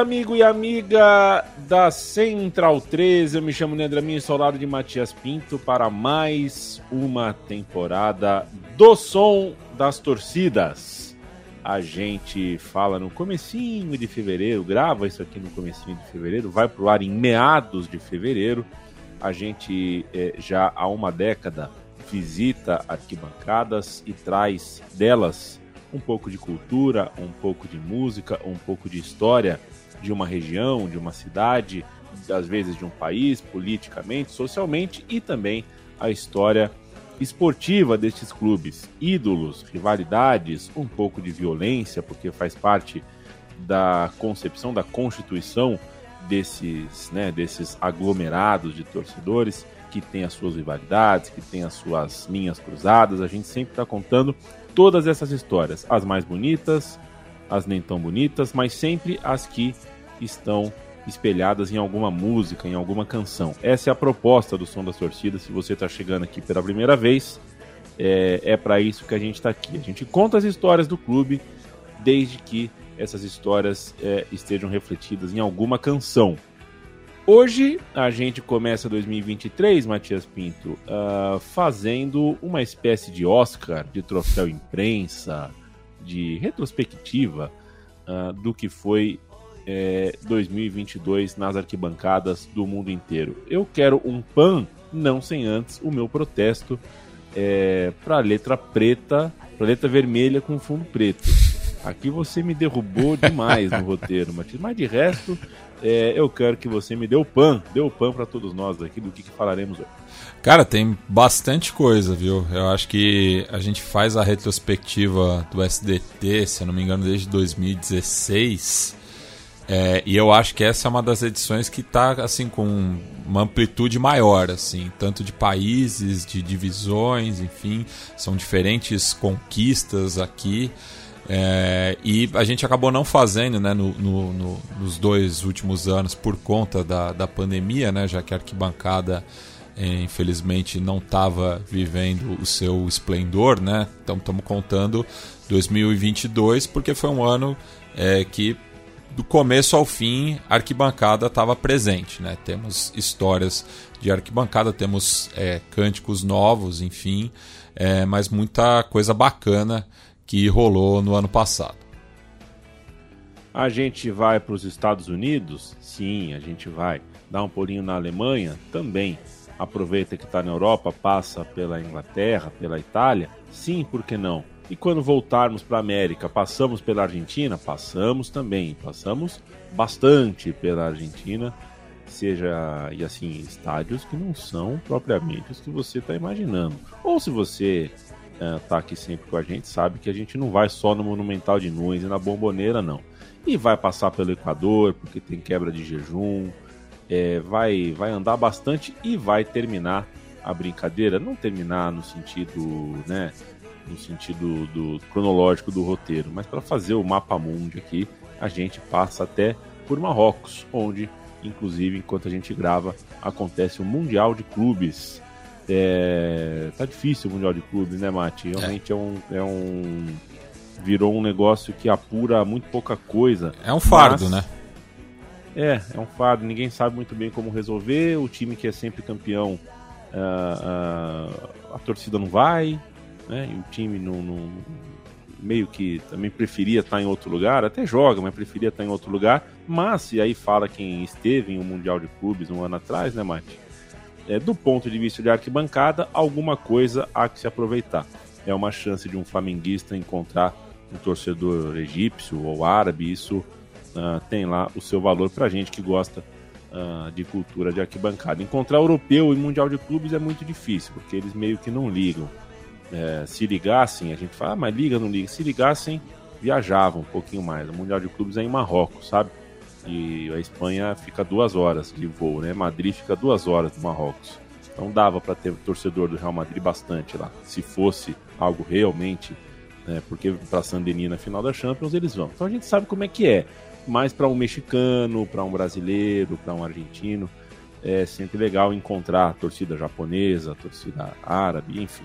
Amigo e amiga da Central 13. Eu me chamo Neandraminho, sou ao lado de Matias Pinto para mais uma temporada do Som das Torcidas. A gente fala no comecinho de fevereiro, grava isso aqui no comecinho de fevereiro, vai pro ar em meados de fevereiro. A gente eh, já há uma década visita arquibancadas e traz delas um pouco de cultura, um pouco de música, um pouco de história de uma região, de uma cidade, às vezes de um país, politicamente, socialmente e também a história esportiva destes clubes, ídolos, rivalidades, um pouco de violência, porque faz parte da concepção, da constituição desses, né, desses aglomerados de torcedores que tem as suas rivalidades, que tem as suas linhas cruzadas. A gente sempre está contando todas essas histórias, as mais bonitas, as nem tão bonitas, mas sempre as que estão espelhadas em alguma música, em alguma canção. Essa é a proposta do Som das Torcidas. Se você está chegando aqui pela primeira vez, é, é para isso que a gente está aqui. A gente conta as histórias do clube, desde que essas histórias é, estejam refletidas em alguma canção. Hoje a gente começa 2023, Matias Pinto, uh, fazendo uma espécie de Oscar, de troféu imprensa, de retrospectiva uh, do que foi é, 2022 nas arquibancadas do mundo inteiro. Eu quero um pan, não sem antes o meu protesto é, para letra preta, para letra vermelha com fundo preto. Aqui você me derrubou demais no roteiro, Matias. Mas de resto, é, eu quero que você me dê o pan, dê o pan para todos nós aqui do que, que falaremos hoje. Cara, tem bastante coisa, viu? Eu acho que a gente faz a retrospectiva do SDT, se eu não me engano, desde 2016. É, e eu acho que essa é uma das edições que está assim com uma amplitude maior, assim, tanto de países, de divisões, enfim, são diferentes conquistas aqui. É, e a gente acabou não fazendo né, no, no, no, nos dois últimos anos por conta da, da pandemia, né, já que a arquibancada é, infelizmente não estava vivendo o seu esplendor. Né? Então estamos contando 2022 porque foi um ano é, que do começo ao fim, arquibancada estava presente. Né? Temos histórias de arquibancada, temos é, cânticos novos, enfim, é, mas muita coisa bacana que rolou no ano passado. A gente vai para os Estados Unidos? Sim, a gente vai. Dá um pulinho na Alemanha? Também. Aproveita que está na Europa, passa pela Inglaterra, pela Itália? Sim, por que não? E quando voltarmos para a América, passamos pela Argentina? Passamos também. Passamos bastante pela Argentina, seja e assim estádios que não são propriamente os que você está imaginando. Ou se você está aqui sempre com a gente, sabe que a gente não vai só no Monumental de Nunes e na Bomboneira, não. E vai passar pelo Equador, porque tem quebra de jejum, é, vai, vai andar bastante e vai terminar a brincadeira. Não terminar no sentido, né? No sentido do cronológico do roteiro, mas para fazer o mapa mundi aqui, a gente passa até por Marrocos, onde, inclusive, enquanto a gente grava, acontece o Mundial de Clubes é, tá difícil o Mundial de Clubes, né, Mati? Realmente é. é. um, é um. Virou um negócio que apura muito pouca coisa. É um fardo, mas... né? É, é um fardo. Ninguém sabe muito bem como resolver. O time que é sempre campeão, uh, uh, a torcida não vai, né? E o time não, não, meio que também preferia estar em outro lugar, até joga, mas preferia estar em outro lugar. Mas, e aí fala quem esteve em um Mundial de Clubes um ano atrás, né, Mate? É, do ponto de vista de arquibancada, alguma coisa há que se aproveitar. É uma chance de um flamenguista encontrar um torcedor egípcio ou árabe, isso uh, tem lá o seu valor pra gente que gosta uh, de cultura de arquibancada. Encontrar europeu e mundial de clubes é muito difícil, porque eles meio que não ligam. É, se ligassem, a gente fala, ah, mas liga, não liga. Se ligassem, viajavam um pouquinho mais. O mundial de clubes é em Marrocos, sabe? E a Espanha fica duas horas de voo, né? Madrid fica duas horas de Marrocos. Então dava para ter torcedor do Real Madrid bastante lá. Se fosse algo realmente, né? porque para Sandeni na final da Champions eles vão. Então a gente sabe como é que é mas para um mexicano, para um brasileiro, para um argentino, é sempre legal encontrar a torcida japonesa, a torcida árabe, enfim.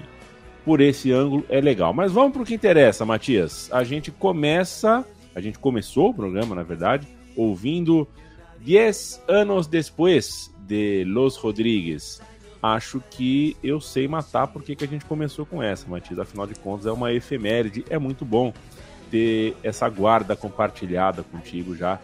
Por esse ângulo é legal. Mas vamos para o que interessa, Matias. A gente começa, a gente começou o programa, na verdade, ouvindo 10 anos depois de Los Rodrigues. Acho que eu sei matar porque que a gente começou com essa, Matias. Afinal de contas, é uma efeméride, é muito bom ter essa guarda compartilhada contigo já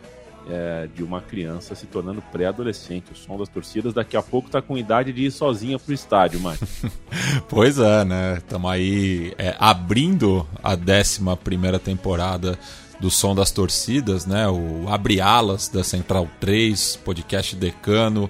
é, de uma criança se tornando pré-adolescente. O som das torcidas daqui a pouco tá com idade de ir sozinha pro estádio, Mike. pois é, né? Estamos aí é, abrindo a 11 primeira temporada do Som das Torcidas, né? O Abre Alas da Central 3, podcast decano,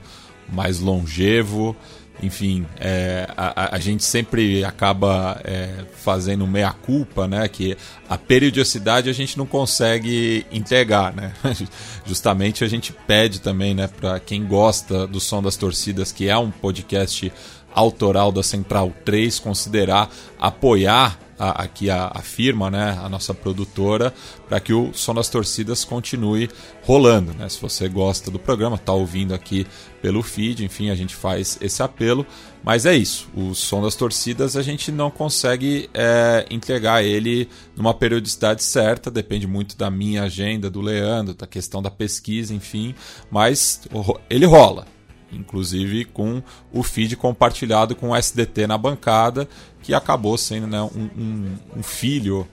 mais longevo. Enfim, é, a, a, gente sempre acaba é, fazendo meia-culpa, né? Que a periodicidade a gente não consegue entregar, né? Justamente a gente pede também, né, para quem gosta do Som das Torcidas, que é um podcast autoral da Central 3, considerar apoiar a, aqui a, a, firma, né, a nossa produtora, para que o Som das Torcidas continue rolando. Né? Se você gosta do programa, está ouvindo aqui pelo feed, enfim, a gente faz esse apelo. Mas é isso, o Som das Torcidas a gente não consegue é, entregar ele numa periodicidade certa, depende muito da minha agenda, do Leandro, da questão da pesquisa, enfim, mas ele rola inclusive com o feed compartilhado com o SDT na bancada, que acabou sendo né, um, um, um, filho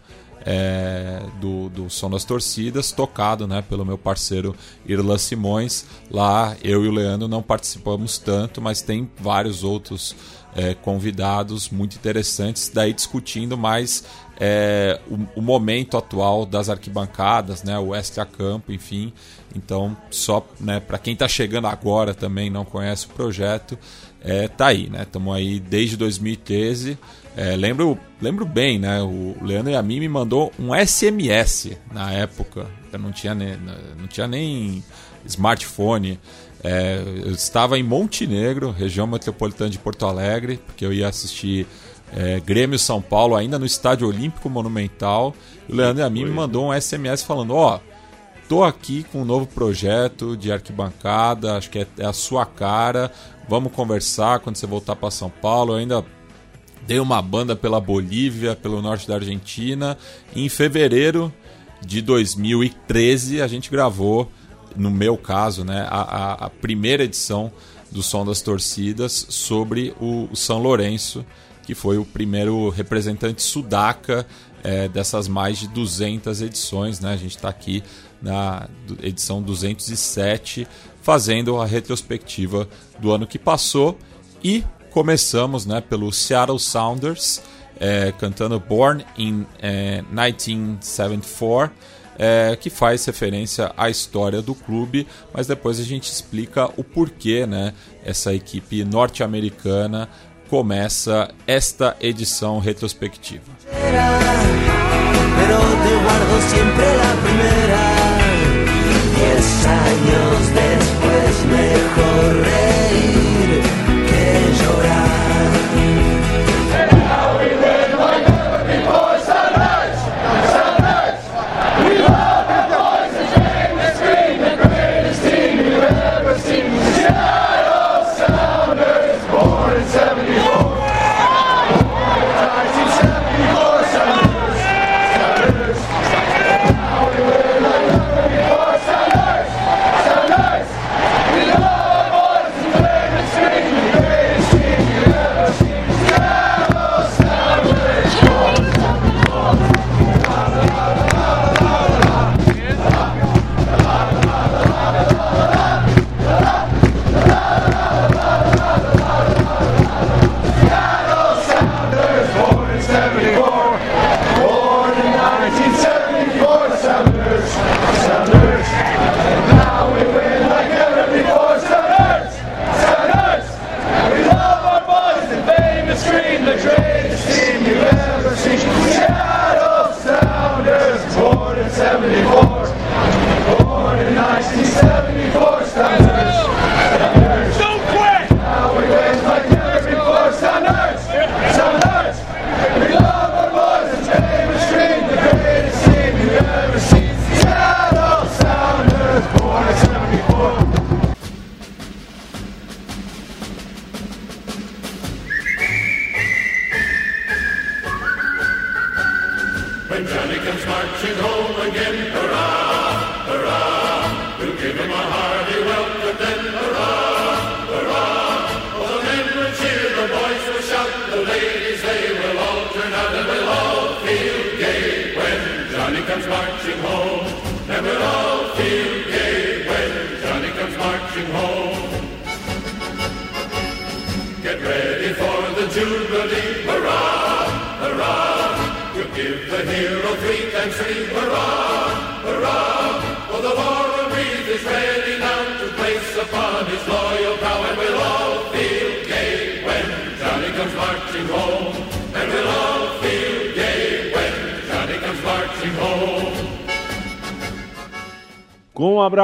é, do, do Som das Torcidas, tocado né, pelo meu parceiro Irlan Simões. Lá eu e o Leandro não participamos tanto, mas tem vários outros é, convidados muito interessantes, daí discutindo mais é, o, o, momento atual das arquibancadas, né, o extra campo, enfim. Então, só né, para quem está chegando agora também não conhece o projeto, é, tá aí, né? Estamos aí desde 2013. É, lembro, lembro bem, né? O Leandro a mim me mandou um SMS na época. Eu não tinha nem, não tinha nem smartphone. É, eu estava em Montenegro, região metropolitana de Porto Alegre, porque eu ia assistir é, Grêmio São Paulo, ainda no Estádio Olímpico Monumental. E o Leandro a mim me mandou um SMS falando: Ó, oh, tô aqui com um novo projeto de arquibancada, acho que é, é a sua cara. Vamos conversar quando você voltar para São Paulo. Eu ainda dei uma banda pela Bolívia, pelo norte da Argentina. Em fevereiro de 2013 a gente gravou, no meu caso, né, a, a, a primeira edição do Som das Torcidas sobre o, o São Lourenço que foi o primeiro representante sudaca é, dessas mais de 200 edições. Né? A gente está aqui na edição 207, fazendo a retrospectiva do ano que passou e começamos né, pelo Seattle Sounders, é, cantando Born in é, 1974. É, que faz referência à história do clube, mas depois a gente explica o porquê né, essa equipe norte-americana começa esta edição retrospectiva. Pero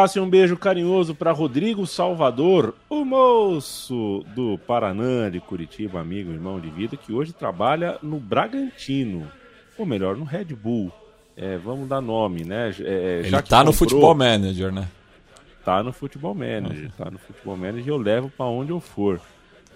abraço e um beijo carinhoso para Rodrigo Salvador, o moço do Paraná de Curitiba, amigo, irmão de vida, que hoje trabalha no Bragantino, ou melhor, no Red Bull. É, vamos dar nome, né? É, Ele tá no Futebol Manager, né? Tá no Futebol Manager, tá no Futebol Manager e eu levo para onde eu for.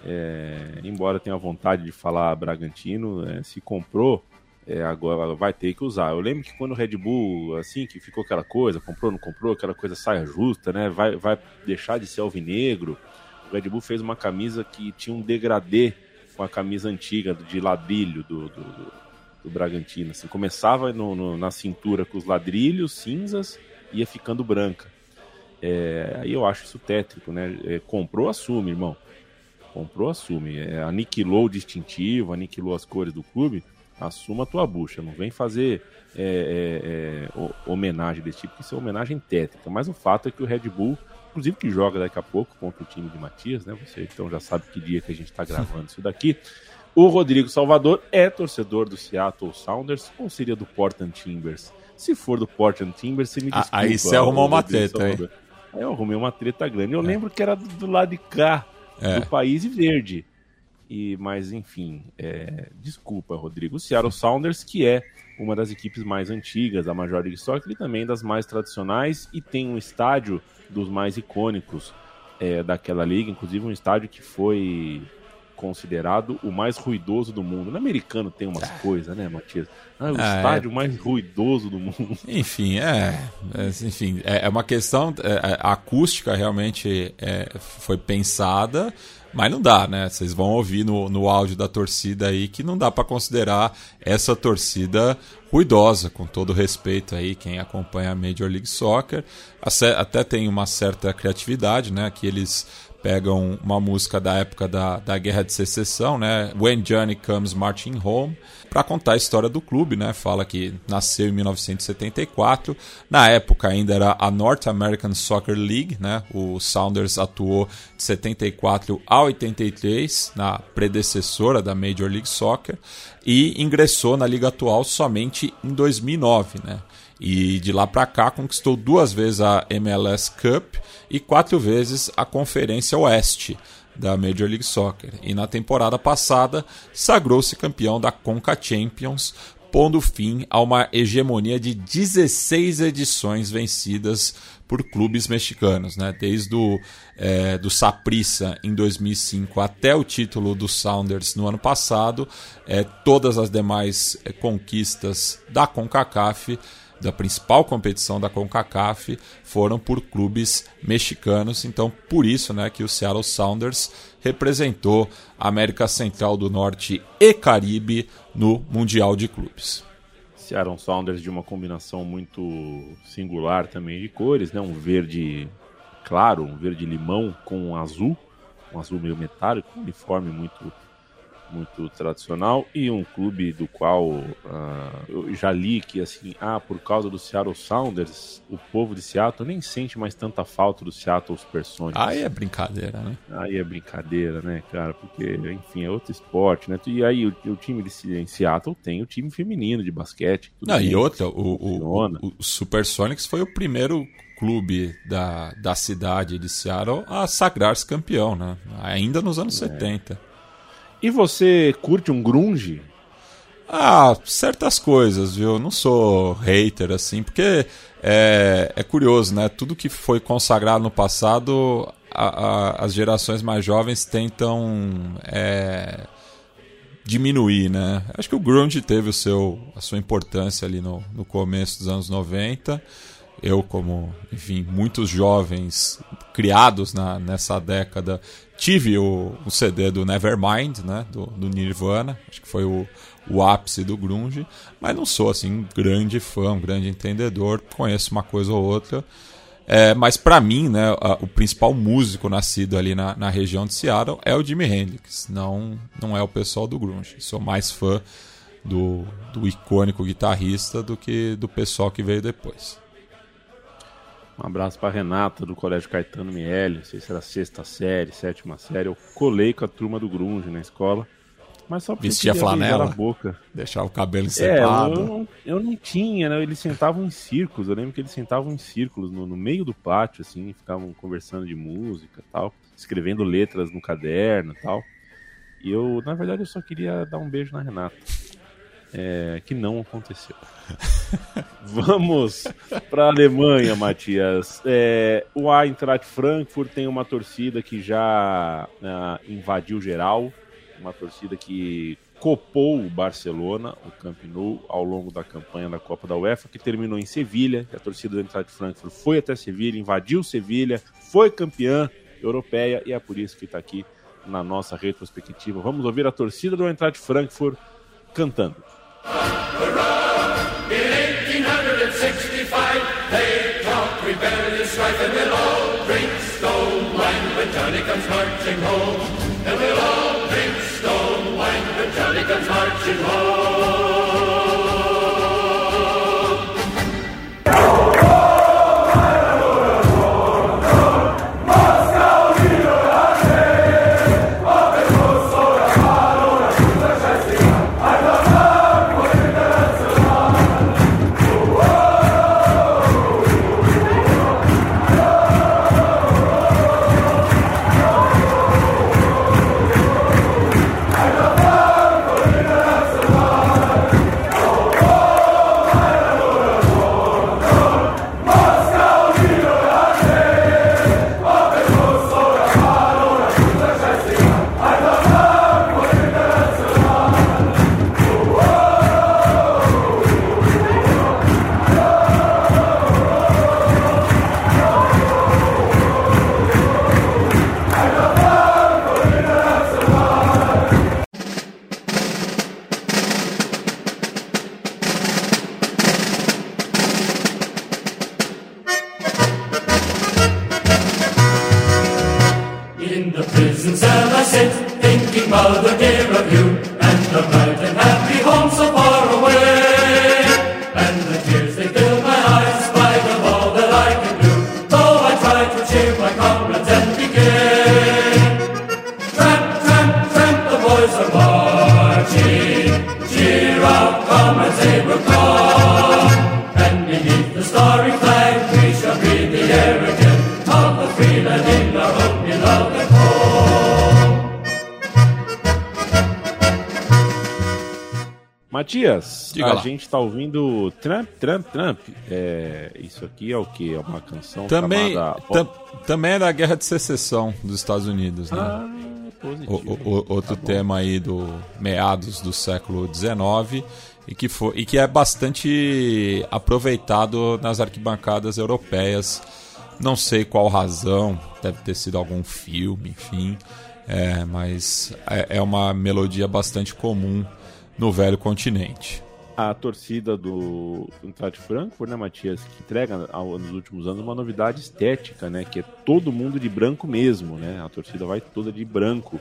É, embora tenha vontade de falar Bragantino, é, se comprou, é, agora vai ter que usar. Eu lembro que quando o Red Bull, assim, que ficou aquela coisa, comprou, não comprou, aquela coisa saia justa, né? Vai, vai deixar de ser alvinegro. O Red Bull fez uma camisa que tinha um degradê com a camisa antiga de ladrilho do, do, do, do Bragantino. Assim, começava no, no, na cintura com os ladrilhos cinzas ia ficando branca. É, aí eu acho isso tétrico, né? É, comprou, assume, irmão. Comprou, assume. É, aniquilou o distintivo, aniquilou as cores do clube assuma a tua bucha, não vem fazer é, é, é, homenagem desse tipo, que isso é homenagem tétrica. Mas o fato é que o Red Bull, inclusive que joga daqui a pouco contra o time de Matias, né? Você então já sabe que dia que a gente está gravando isso daqui. O Rodrigo Salvador é torcedor do Seattle Sounders ou seria do Portland Timbers? Se for do Portland Timbers, você me desculpa. Aí você arrumou uma treta, aí. Aí eu arrumei uma treta grande. Eu é. lembro que era do, do lado de cá, é. do país verde. E, mas enfim, é, desculpa, Rodrigo. O Seattle Sounders, que é uma das equipes mais antigas da Major League Soccer e também das mais tradicionais e tem um estádio dos mais icônicos é, daquela liga, inclusive um estádio que foi considerado o mais ruidoso do mundo. No americano tem umas ah. coisas, né, Matias? Ah, o ah, estádio é... mais ruidoso do mundo. Enfim, é, é enfim, é, é uma questão é, a acústica realmente é, foi pensada mas não dá, né? Vocês vão ouvir no, no áudio da torcida aí que não dá para considerar essa torcida ruidosa, com todo respeito aí, quem acompanha a Major League Soccer. Até tem uma certa criatividade, né? Que eles pegam uma música da época da, da Guerra de Secessão, né? When Johnny Comes Marching Home, para contar a história do clube, né? Fala que nasceu em 1974. Na época ainda era a North American Soccer League, né? O Sounders atuou de 74 a 83 na predecessora da Major League Soccer e ingressou na liga atual somente em 2009, né? E de lá para cá conquistou duas vezes a MLS Cup e quatro vezes a Conferência Oeste da Major League Soccer. E na temporada passada sagrou-se campeão da Conca Champions, pondo fim a uma hegemonia de 16 edições vencidas por clubes mexicanos, né? desde o é, do Saprissa em 2005 até o título do Sounders no ano passado, é, todas as demais é, conquistas da CONCACAF da principal competição da CONCACAF foram por clubes mexicanos, então por isso né, que o Seattle Sounders representou a América Central do Norte e Caribe no Mundial de Clubes. Seattle Sounders de uma combinação muito singular também de cores, né? um verde claro, um verde limão com um azul, um azul meio metálico, um uniforme muito muito tradicional e um clube do qual uh, eu já li que assim, ah, por causa do Seattle Sounders, o povo de Seattle nem sente mais tanta falta do Seattle Supersonics. Aí é brincadeira, né? Aí é brincadeira, né, cara? Porque, enfim, é outro esporte, né? E aí o, o time de em Seattle tem o time feminino de basquete. Não, e outra, o, o, o, o Supersonics foi o primeiro clube da, da cidade de Seattle a sagrar-se campeão, né? Ainda nos anos é. 70. E você curte um grunge? Ah, certas coisas, viu? Não sou hater assim, porque é, é curioso, né? Tudo que foi consagrado no passado, a, a, as gerações mais jovens tentam é, diminuir, né? Acho que o grunge teve o seu, a sua importância ali no, no começo dos anos 90 eu como enfim muitos jovens criados na, nessa década tive o, o CD do Nevermind, né, do, do, Nirvana, acho que foi o, o ápice do grunge, mas não sou assim grande fã, um grande entendedor, conheço uma coisa ou outra. É, mas para mim, né, o principal músico nascido ali na, na, região de Seattle é o Jimi Hendrix, não, não é o pessoal do grunge. Sou mais fã do, do icônico guitarrista do que do pessoal que veio depois. Um abraço para Renata do Colégio Caetano Miele, não sei se era sexta série, sétima série. Eu colei com a turma do grunge na escola. Mas só Vestia flanela, a boca. deixava o cabelo encepado. É, eu, não, eu não tinha, né? Eles sentavam em círculos. Eu lembro que eles sentavam em círculos no, no meio do pátio, assim, ficavam conversando de música tal, escrevendo letras no caderno tal. E eu, na verdade, eu só queria dar um beijo na Renata. É, que não aconteceu. Vamos para a Alemanha, Matias. É, o Eintracht Frankfurt tem uma torcida que já uh, invadiu geral uma torcida que copou o Barcelona, o Camp Nou, ao longo da campanha da Copa da UEFA, que terminou em Sevilha. A torcida do Eintracht Frankfurt foi até Sevilha, invadiu Sevilha, foi campeã europeia e é por isso que está aqui na nossa retrospectiva. Vamos ouvir a torcida do Eintracht Frankfurt cantando. In 1865, they talked rebellious and we'll all drink stone wine when Johnny comes marching home. And we'll all drink stone wine when Johnny comes marching home. Blessed gente está ouvindo Trump, Trump, Trump. É, isso aqui é o que? É uma canção também, chamada... tam, também é da Guerra de Secessão dos Estados Unidos, né? Ah, positivo. O, o, outro tá tema aí do meados do século XIX e que, foi, e que é bastante aproveitado nas arquibancadas europeias. Não sei qual razão, deve ter sido algum filme, enfim. É, mas é, é uma melodia bastante comum no velho continente a torcida do Eintracht Frankfurt, né, Matias, que entrega ao, nos últimos anos uma novidade estética, né, que é todo mundo de branco mesmo, né, a torcida vai toda de branco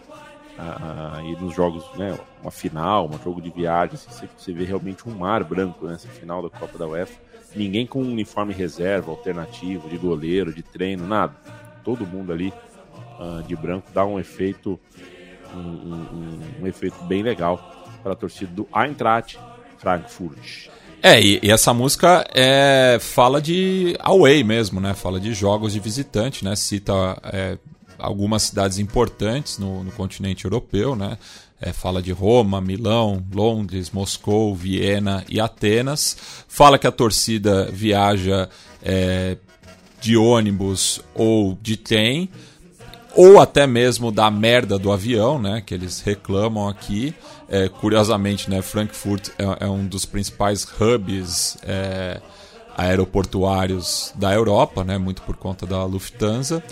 a, a, e nos jogos, né, uma final, um jogo de viagem, assim, você, você vê realmente um mar branco nessa final da Copa da UEFA, ninguém com um uniforme reserva, alternativo, de goleiro, de treino, nada, todo mundo ali uh, de branco dá um efeito um, um, um efeito bem legal para a torcida do Eintracht Frankfurt. É, e, e, essa música é, fala de away mesmo, né? Fala de jogos de visitante, né? Cita é, algumas cidades importantes no, no continente europeu, né? É, fala de Roma, Milão, Londres, Moscou, Viena e Atenas. Fala que a torcida viaja é, de ônibus ou de trem, ou até mesmo da merda do avião, né? Que eles reclamam aqui. É, curiosamente, né, Frankfurt é, é, um dos principais hubs é, aeroportuários da Europa, né, muito por conta da Lufthansa.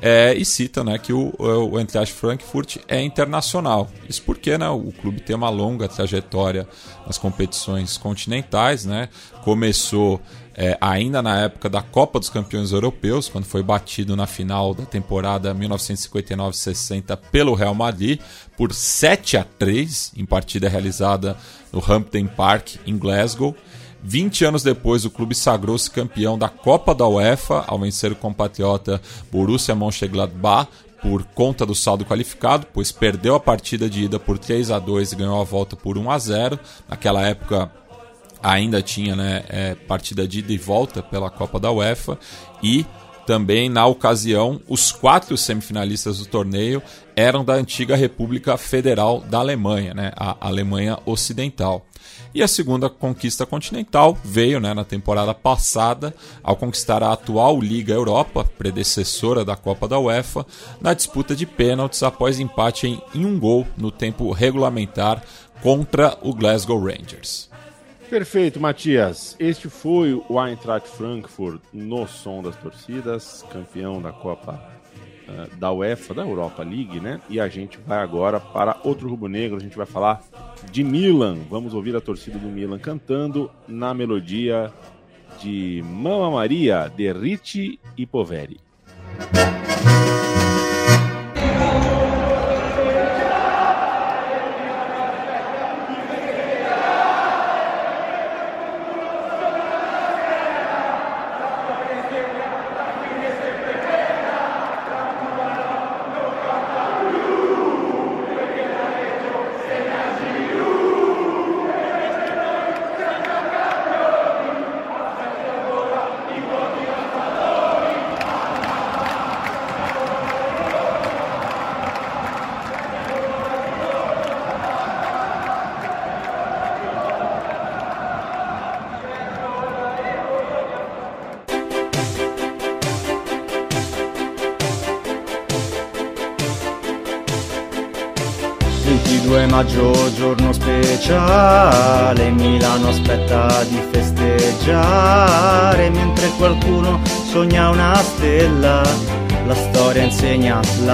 É, e cita né, que o, o Eintracht Frankfurt é internacional. Isso porque né, o clube tem uma longa trajetória nas competições continentais. Né? Começou é, ainda na época da Copa dos Campeões Europeus, quando foi batido na final da temporada 1959-60 pelo Real Madrid por 7 a 3 em partida realizada no Hampden Park, em Glasgow. 20 anos depois, o clube sagrou-se campeão da Copa da UEFA ao vencer o compatriota Borussia Mönchengladbach por conta do saldo qualificado, pois perdeu a partida de ida por 3 a 2 e ganhou a volta por 1 a 0. Naquela época ainda tinha né, é, partida de ida e volta pela Copa da UEFA e também na ocasião os quatro semifinalistas do torneio eram da antiga República Federal da Alemanha, né, a Alemanha Ocidental. E a segunda conquista continental veio né, na temporada passada, ao conquistar a atual Liga Europa, predecessora da Copa da UEFA, na disputa de pênaltis após empate em, em um gol no tempo regulamentar contra o Glasgow Rangers. Perfeito, Matias. Este foi o Eintracht Frankfurt no som das torcidas, campeão da Copa uh, da UEFA, da Europa League, né? E a gente vai agora para outro rubro-negro, a gente vai falar de Milan. Vamos ouvir a torcida do Milan cantando na melodia de Mamma Maria, de Ricci e Poveri.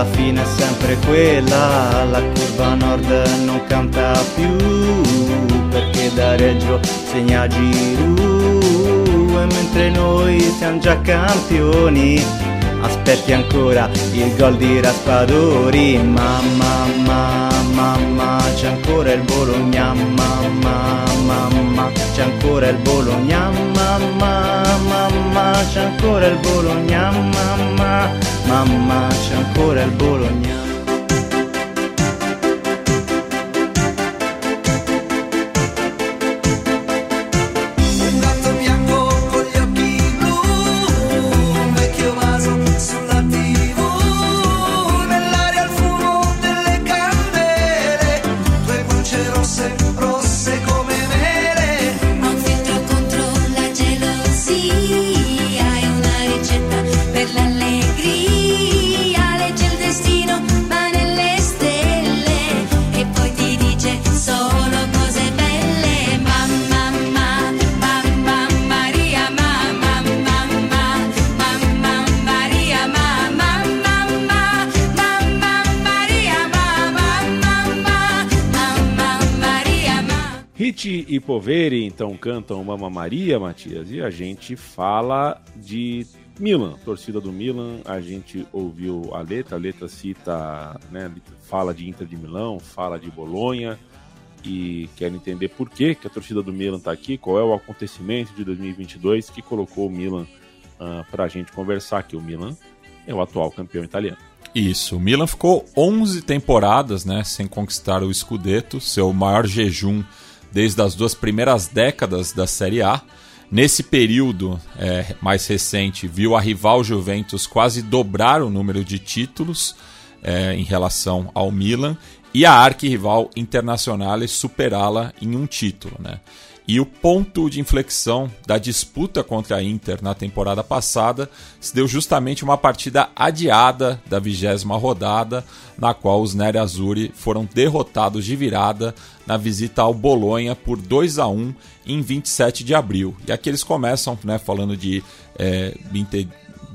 La fine è sempre quella, la curva nord non canta più, perché da Reggio segna Giroud, e mentre noi siamo già campioni, aspetti ancora il gol di Raspadori. Mamma mamma mamma c'è ancora il Bologna mamma mamma c'è ancora il Bologna mamma mamma c'è ancora il Bologna mamma mamma c'è ancora il Bologna Poveri então cantam Mama Maria, Matias, e a gente fala de Milan, torcida do Milan. A gente ouviu a letra, a letra cita, né, fala de Inter de Milão, fala de Bolonha e quer entender por que, que a torcida do Milan está aqui, qual é o acontecimento de 2022 que colocou o Milan uh, ah, para a gente conversar que o Milan é o atual campeão italiano. Isso, o Milan ficou 11 temporadas né, sem conquistar o Scudetto, seu maior jejum desde as duas primeiras décadas da Série A. Nesse período é, mais recente, viu a rival Juventus quase dobrar o número de títulos é, em relação ao Milan e a arquirrival Internazionale superá-la em um título. Né? E o ponto de inflexão da disputa contra a Inter na temporada passada se deu justamente uma partida adiada da vigésima rodada, na qual os Neri Azzurri foram derrotados de virada na visita ao Bolonha por 2 a 1 em 27 de abril. E aqui eles começam né, falando de é, Inter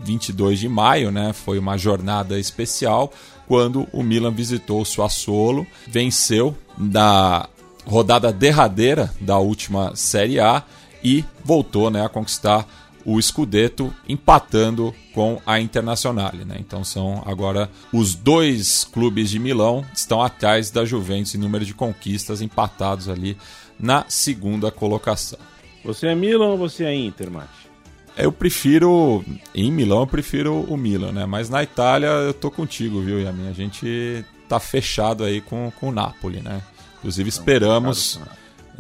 22 de maio, né? Foi uma jornada especial quando o Milan visitou o Sassuolo, venceu na rodada derradeira da última Série A e voltou né, a conquistar o Scudetto empatando com a Internazionale. Né? Então são agora os dois clubes de Milão estão atrás da Juventus em número de conquistas empatados ali na segunda colocação. Você é Milan ou você é Inter, Mate? Eu prefiro. Em Milão eu prefiro o Milan, né? Mas na Itália eu tô contigo, viu, Yamin? A gente tá fechado aí com, com o Napoli, né? Inclusive esperamos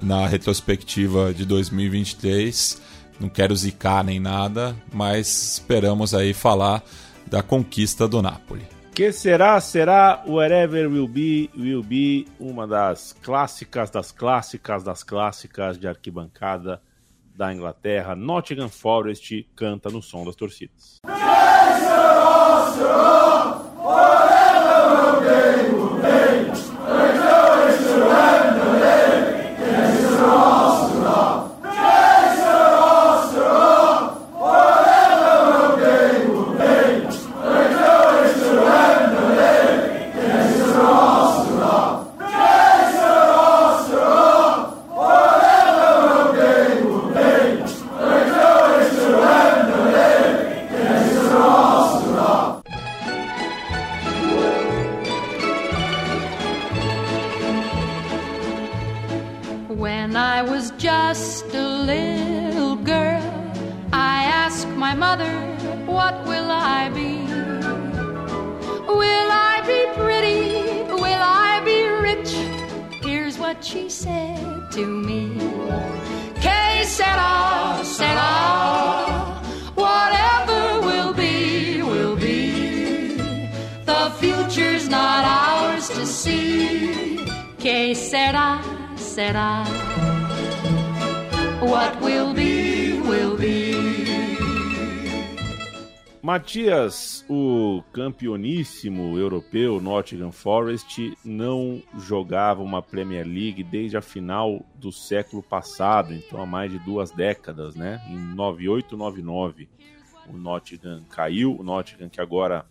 na retrospectiva de 2023 não quero zicar nem nada, mas esperamos aí falar da conquista do Napoli. Que será, será, wherever will be, will be, uma das clássicas das clássicas das clássicas de arquibancada da Inglaterra. Nottingham Forest canta no som das torcidas. When Sera, sera, whatever will be, will be. The future's not ours to see. Que sera, sera. What will be, will be. Matias, o campeoníssimo europeu Nottingham Forest não jogava uma Premier League desde a final do século passado, então há mais de duas décadas, né? Em 98-99 o Nottingham caiu, o Nottingham que agora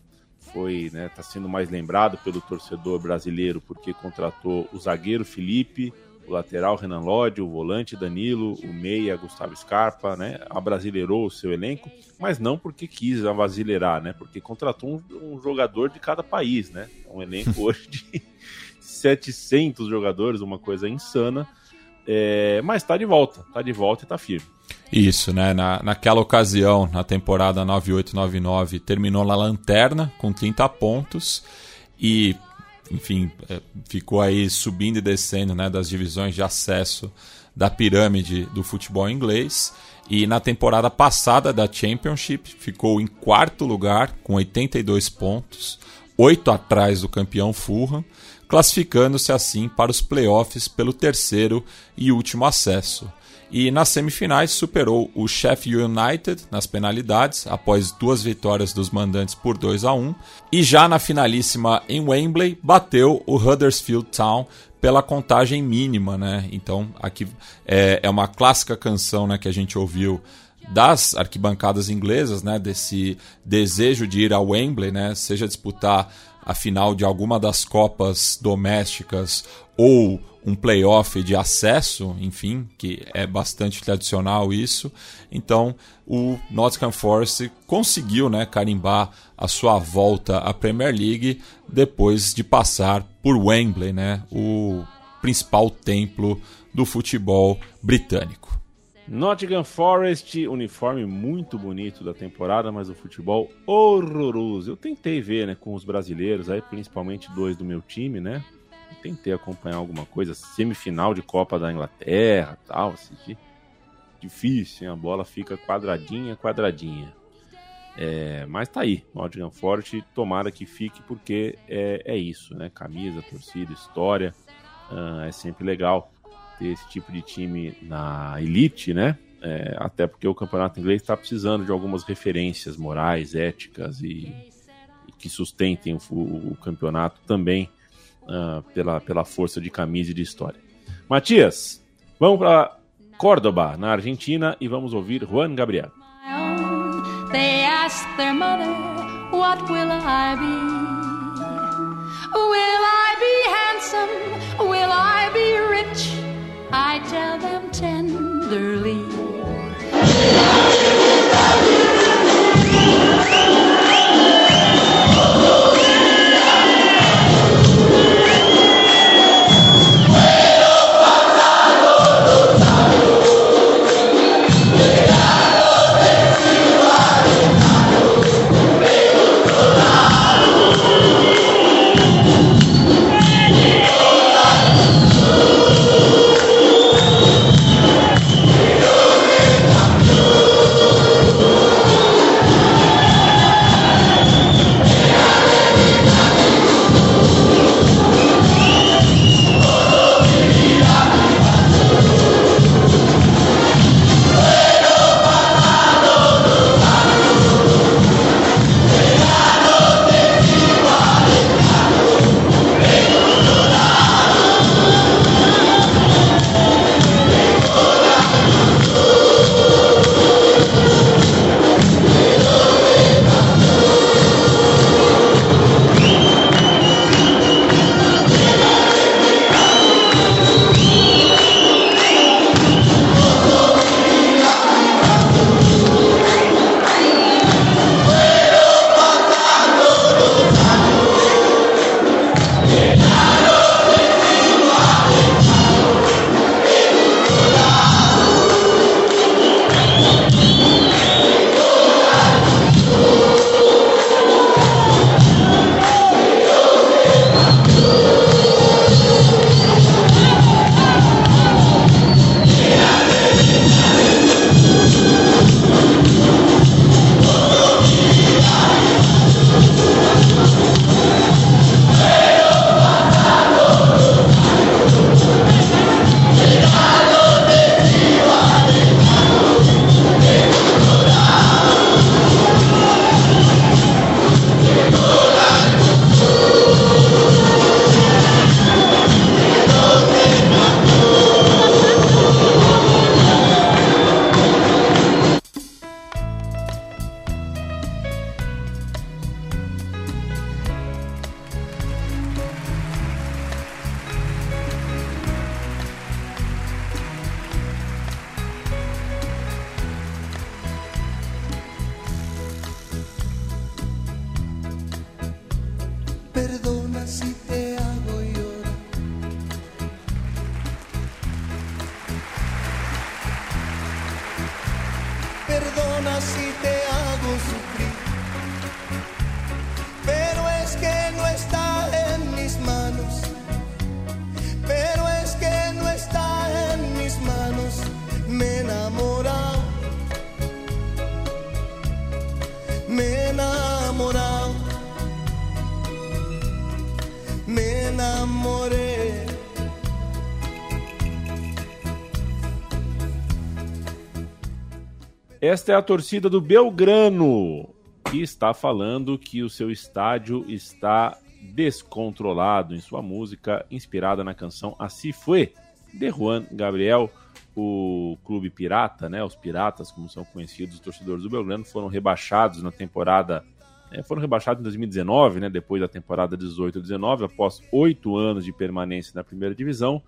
foi, né, tá sendo mais lembrado pelo torcedor brasileiro porque contratou o zagueiro Felipe, o lateral Renan Lodge, o volante Danilo, o meia Gustavo Scarpa, né? Abrasileirou o seu elenco, mas não porque quis abrasileirar, né? Porque contratou um, um jogador de cada país, né? Um elenco hoje de 700 jogadores, uma coisa insana. É, mas tá de volta, tá de volta e tá firme. Isso, né? Na, naquela ocasião, na temporada 98-99, terminou na lanterna com 30 pontos e enfim, é, ficou aí subindo e descendo né, das divisões de acesso da pirâmide do futebol inglês. E na temporada passada da Championship ficou em quarto lugar com 82 pontos, oito atrás do campeão Fulham, classificando-se assim para os playoffs pelo terceiro e último acesso. E nas semifinais superou o Sheffield United nas penalidades, após duas vitórias dos mandantes por 2 a 1 E já na finalíssima em Wembley, bateu o Huddersfield Town pela contagem mínima, né? Então, aqui é, é uma clássica canção né, que a gente ouviu das arquibancadas inglesas, né, desse desejo de ir ao Wembley, né, seja disputar a final de alguma das copas domésticas ou um playoff de acesso, enfim, que é bastante tradicional isso. Então, o Nottingham Forest conseguiu, né, carimbar a sua volta à Premier League depois de passar por Wembley, né, o principal templo do futebol britânico. Nottingham Forest, uniforme muito bonito da temporada, mas o futebol horroroso. Eu tentei ver, né, com os brasileiros aí, principalmente dois do meu time, né? Tentei acompanhar alguma coisa, semifinal de Copa da Inglaterra, tal, assistir. Difícil, hein? a bola fica quadradinha, quadradinha. É, mas tá aí, Nottingham Forest, tomara que fique, porque é, é isso, né? Camisa, torcida, história. Uh, é sempre legal ter esse tipo de time na elite, né? É, até porque o campeonato inglês está precisando de algumas referências morais, éticas e, e que sustentem o, o, campeonato também uh, pela, pela força de camisa e de história. Matias, vamos para Córdoba, na Argentina, e vamos ouvir Juan Gabriel. They ask their mother, What will I be? Will I be handsome? Will I be rich? I tell them tenderly. Esta é a torcida do Belgrano, que está falando que o seu estádio está descontrolado em sua música inspirada na canção Assim Foi, de Juan Gabriel. O clube pirata, né, os piratas, como são conhecidos, os torcedores do Belgrano, foram rebaixados na temporada. eh, foram rebaixados em 2019, né, depois da temporada 18-19, após oito anos de permanência na primeira divisão.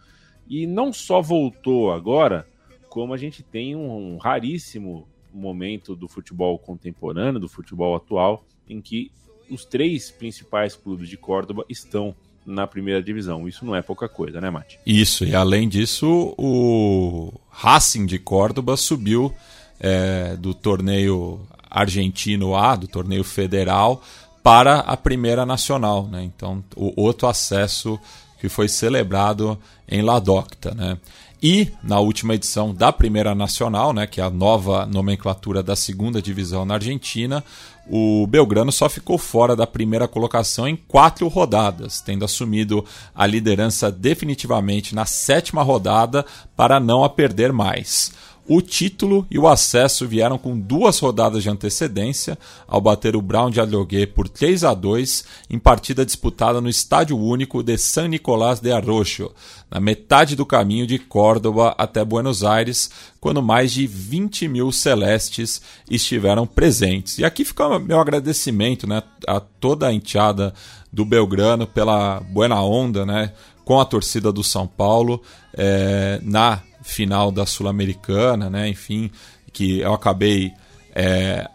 E não só voltou agora, como a gente tem um, um raríssimo momento do futebol contemporâneo, do futebol atual, em que os três principais clubes de Córdoba estão na primeira divisão. Isso não é pouca coisa, né, Mate? Isso, e além disso, o Racing de Córdoba subiu é, do torneio argentino A, do torneio federal, para a primeira nacional. Né? Então, o outro acesso que foi celebrado em La Docta. Né? E na última edição da Primeira Nacional, né, que é a nova nomenclatura da segunda divisão na Argentina, o Belgrano só ficou fora da primeira colocação em quatro rodadas, tendo assumido a liderança definitivamente na sétima rodada para não a perder mais. O título e o acesso vieram com duas rodadas de antecedência, ao bater o Brown de Adrogué por 3 a 2 em partida disputada no Estádio Único de San Nicolás de Arrocho, na metade do caminho de Córdoba até Buenos Aires, quando mais de 20 mil celestes estiveram presentes. E aqui fica meu agradecimento né, a toda a enteada do Belgrano pela buena onda né, com a torcida do São Paulo é, na final da Sul-Americana, né? Enfim, que eu acabei é,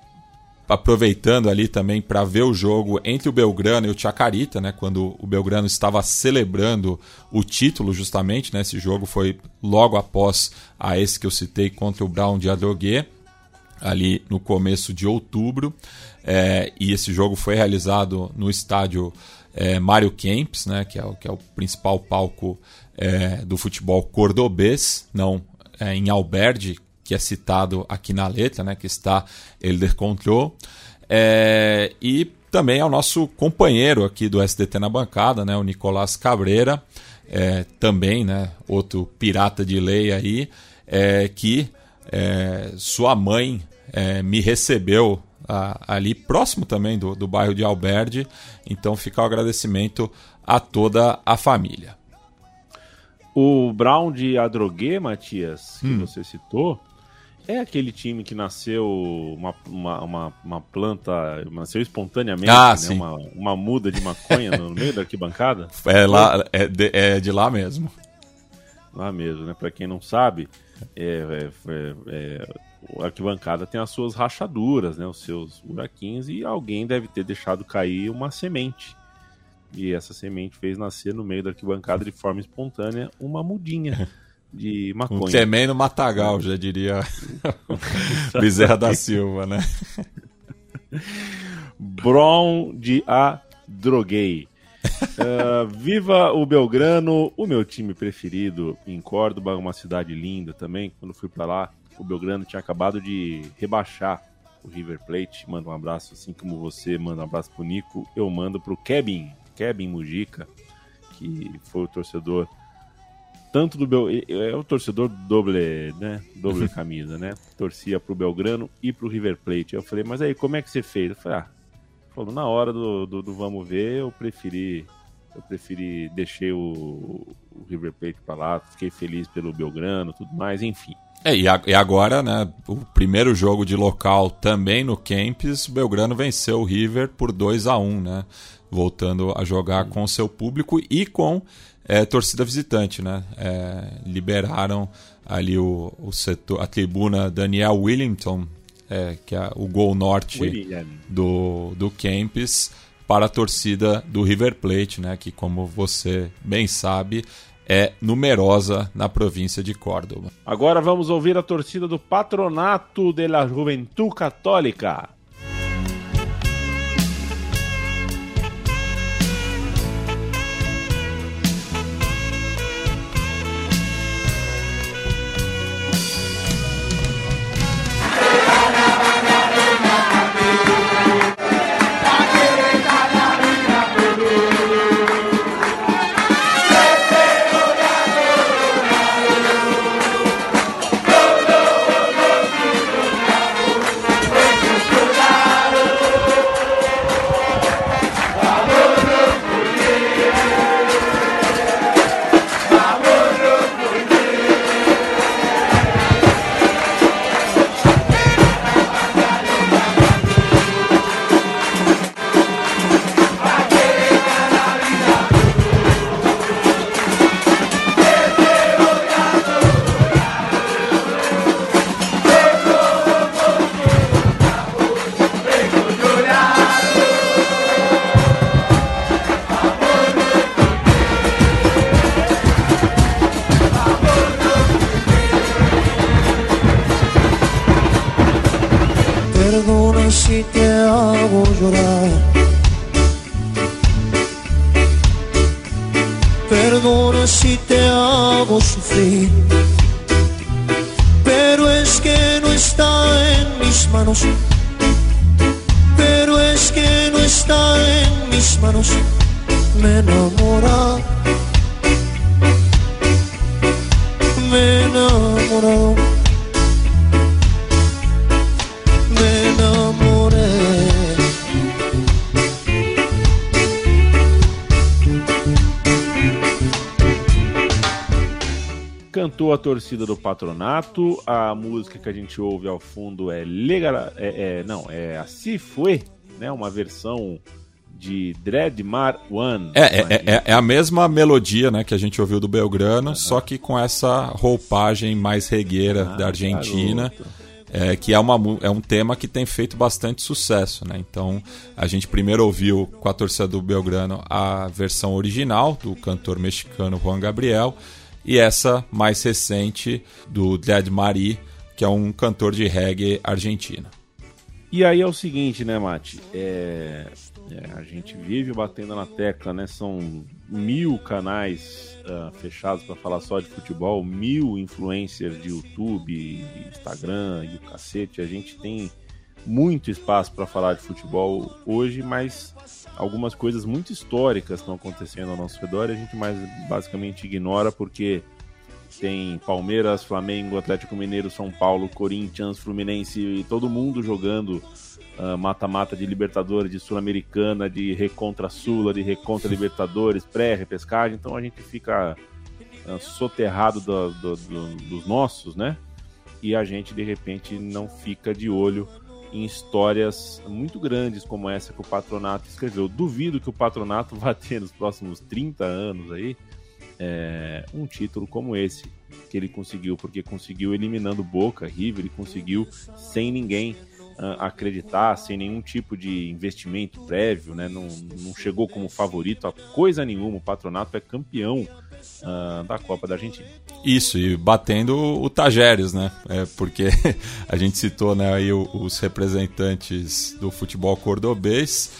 aproveitando ali também para ver o jogo entre o Belgrano e o Chacarita, né? Quando o Belgrano estava celebrando o título, justamente, né? Esse jogo foi logo após a esse que eu citei contra o Brown de Adrogué, ali no começo de outubro. É, e esse jogo foi realizado no estádio é, Mário Kempis, né? Que é que é o principal palco é, do futebol cordobês, não é, em Alberdi, que é citado aqui na letra, né, que está Elder Control, é, e também ao nosso companheiro aqui do SDT na bancada, né, o Nicolás Cabreira, é, também né, outro pirata de lei aí, é, que é, sua mãe é, me recebeu ali próximo também do, do bairro de Alberdi, então fica o agradecimento a toda a família. O Brown de Adrogué, Matias, que Hum. você citou, é aquele time que nasceu uma, uma, uma, uma planta, nasceu espontaneamente, Ah, né? sim. Uma, uma muda de maconha no meio da arquibancada? É, lá, é, de, é de lá mesmo. Lá mesmo, né? Pra quem não sabe, é, é, é, é, a arquibancada tem as suas rachaduras, né? Os seus buraquinhos, e alguém deve ter deixado cair uma semente. E essa semente fez nascer no meio da arquibancada de forma espontânea uma mudinha de Um maconha. tremendo matagal, já diria Bezerra da Silva, né? Bron de A. Droguei. Ah, viva o Belgrano, o meu time preferido em Córdoba, uma cidade linda também. Quando fui pra lá, o Belgrano tinha acabado de rebaixar o River Plate. Manda um abraço, assim como você manda um abraço pro Nico, eu mando pro Kevin, Kevin Mujica, que foi o torcedor tanto do Bel... é o torcedor doble, né? Doble camisa, né? Torcia pro Belgrano e pro River Plate. Eu falei, mas aí, como é que você fez? Eu falei, ah, falou, na hora do, do, do vamos ver, eu preferi eu preferi deixei o, o River Plate pra lá, fiquei feliz pelo Belgrano, tudo mais, enfim. É, e, a- e agora, né, o primeiro jogo de local também no Kempis, o Belgrano venceu o River por 2 a 1 né? Voltando a jogar com o seu público e com é, torcida visitante, né? É, liberaram ali o, o setor, a tribuna Daniel Willington, é, que é o gol norte William. do, do Kempis para a torcida do River Plate, né, que como você bem sabe é numerosa na província de Córdoba. Agora vamos ouvir a torcida do Patronato de la Juventud Católica. namorar Me namorou Me namorei Cantou a torcida do patronato. A música que a gente ouve ao fundo é Legal. É, é, não, é Assim Foi, né? Uma versão de Dreadmar One. É, é, é, é, a mesma melodia né, que a gente ouviu do Belgrano, só que com essa roupagem mais regueira Ah, da Argentina. garoto. É, que é, uma, é um tema que tem feito bastante sucesso, né? Então, a gente primeiro ouviu com a torcida do Belgrano a versão original do cantor mexicano Juan Gabriel e essa mais recente do Dead Marie, que é um cantor de reggae argentino. E aí é o seguinte, né, Mate? É, é, a gente vive batendo na tecla, né? São mil canais ah, fechados para falar só de futebol, mil influencers de YouTube, Instagram e o cacete. A gente tem muito espaço para falar de futebol hoje, mas algumas coisas muito históricas estão acontecendo ao nosso redor e a gente mais basicamente ignora porque tem Palmeiras, Flamengo, Atlético Mineiro, São Paulo, Corinthians, Fluminense e todo mundo jogando ah, mata-mata de Libertadores, de Sul-Americana, de Recontra Sula, de Recontra Libertadores, pré-repescagem. Então a gente fica ah, soterrado do- do- do- dos nossos, né? E a gente de repente não fica de olho em histórias muito grandes como essa que o Patronato escreveu. Duvido que o Patronato vá ter nos próximos 30 anos aí é, um título como esse que ele conseguiu, porque conseguiu eliminando Boca, River, ele conseguiu sem ninguém acreditar, sem nenhum tipo de investimento prévio, né? não, não chegou como favorito a coisa nenhuma. O Patronato é campeão ah, da Copa da Argentina. Isso, e batendo o Tajeres, né? É, porque a gente citou né, aí os representantes do futebol cordobês.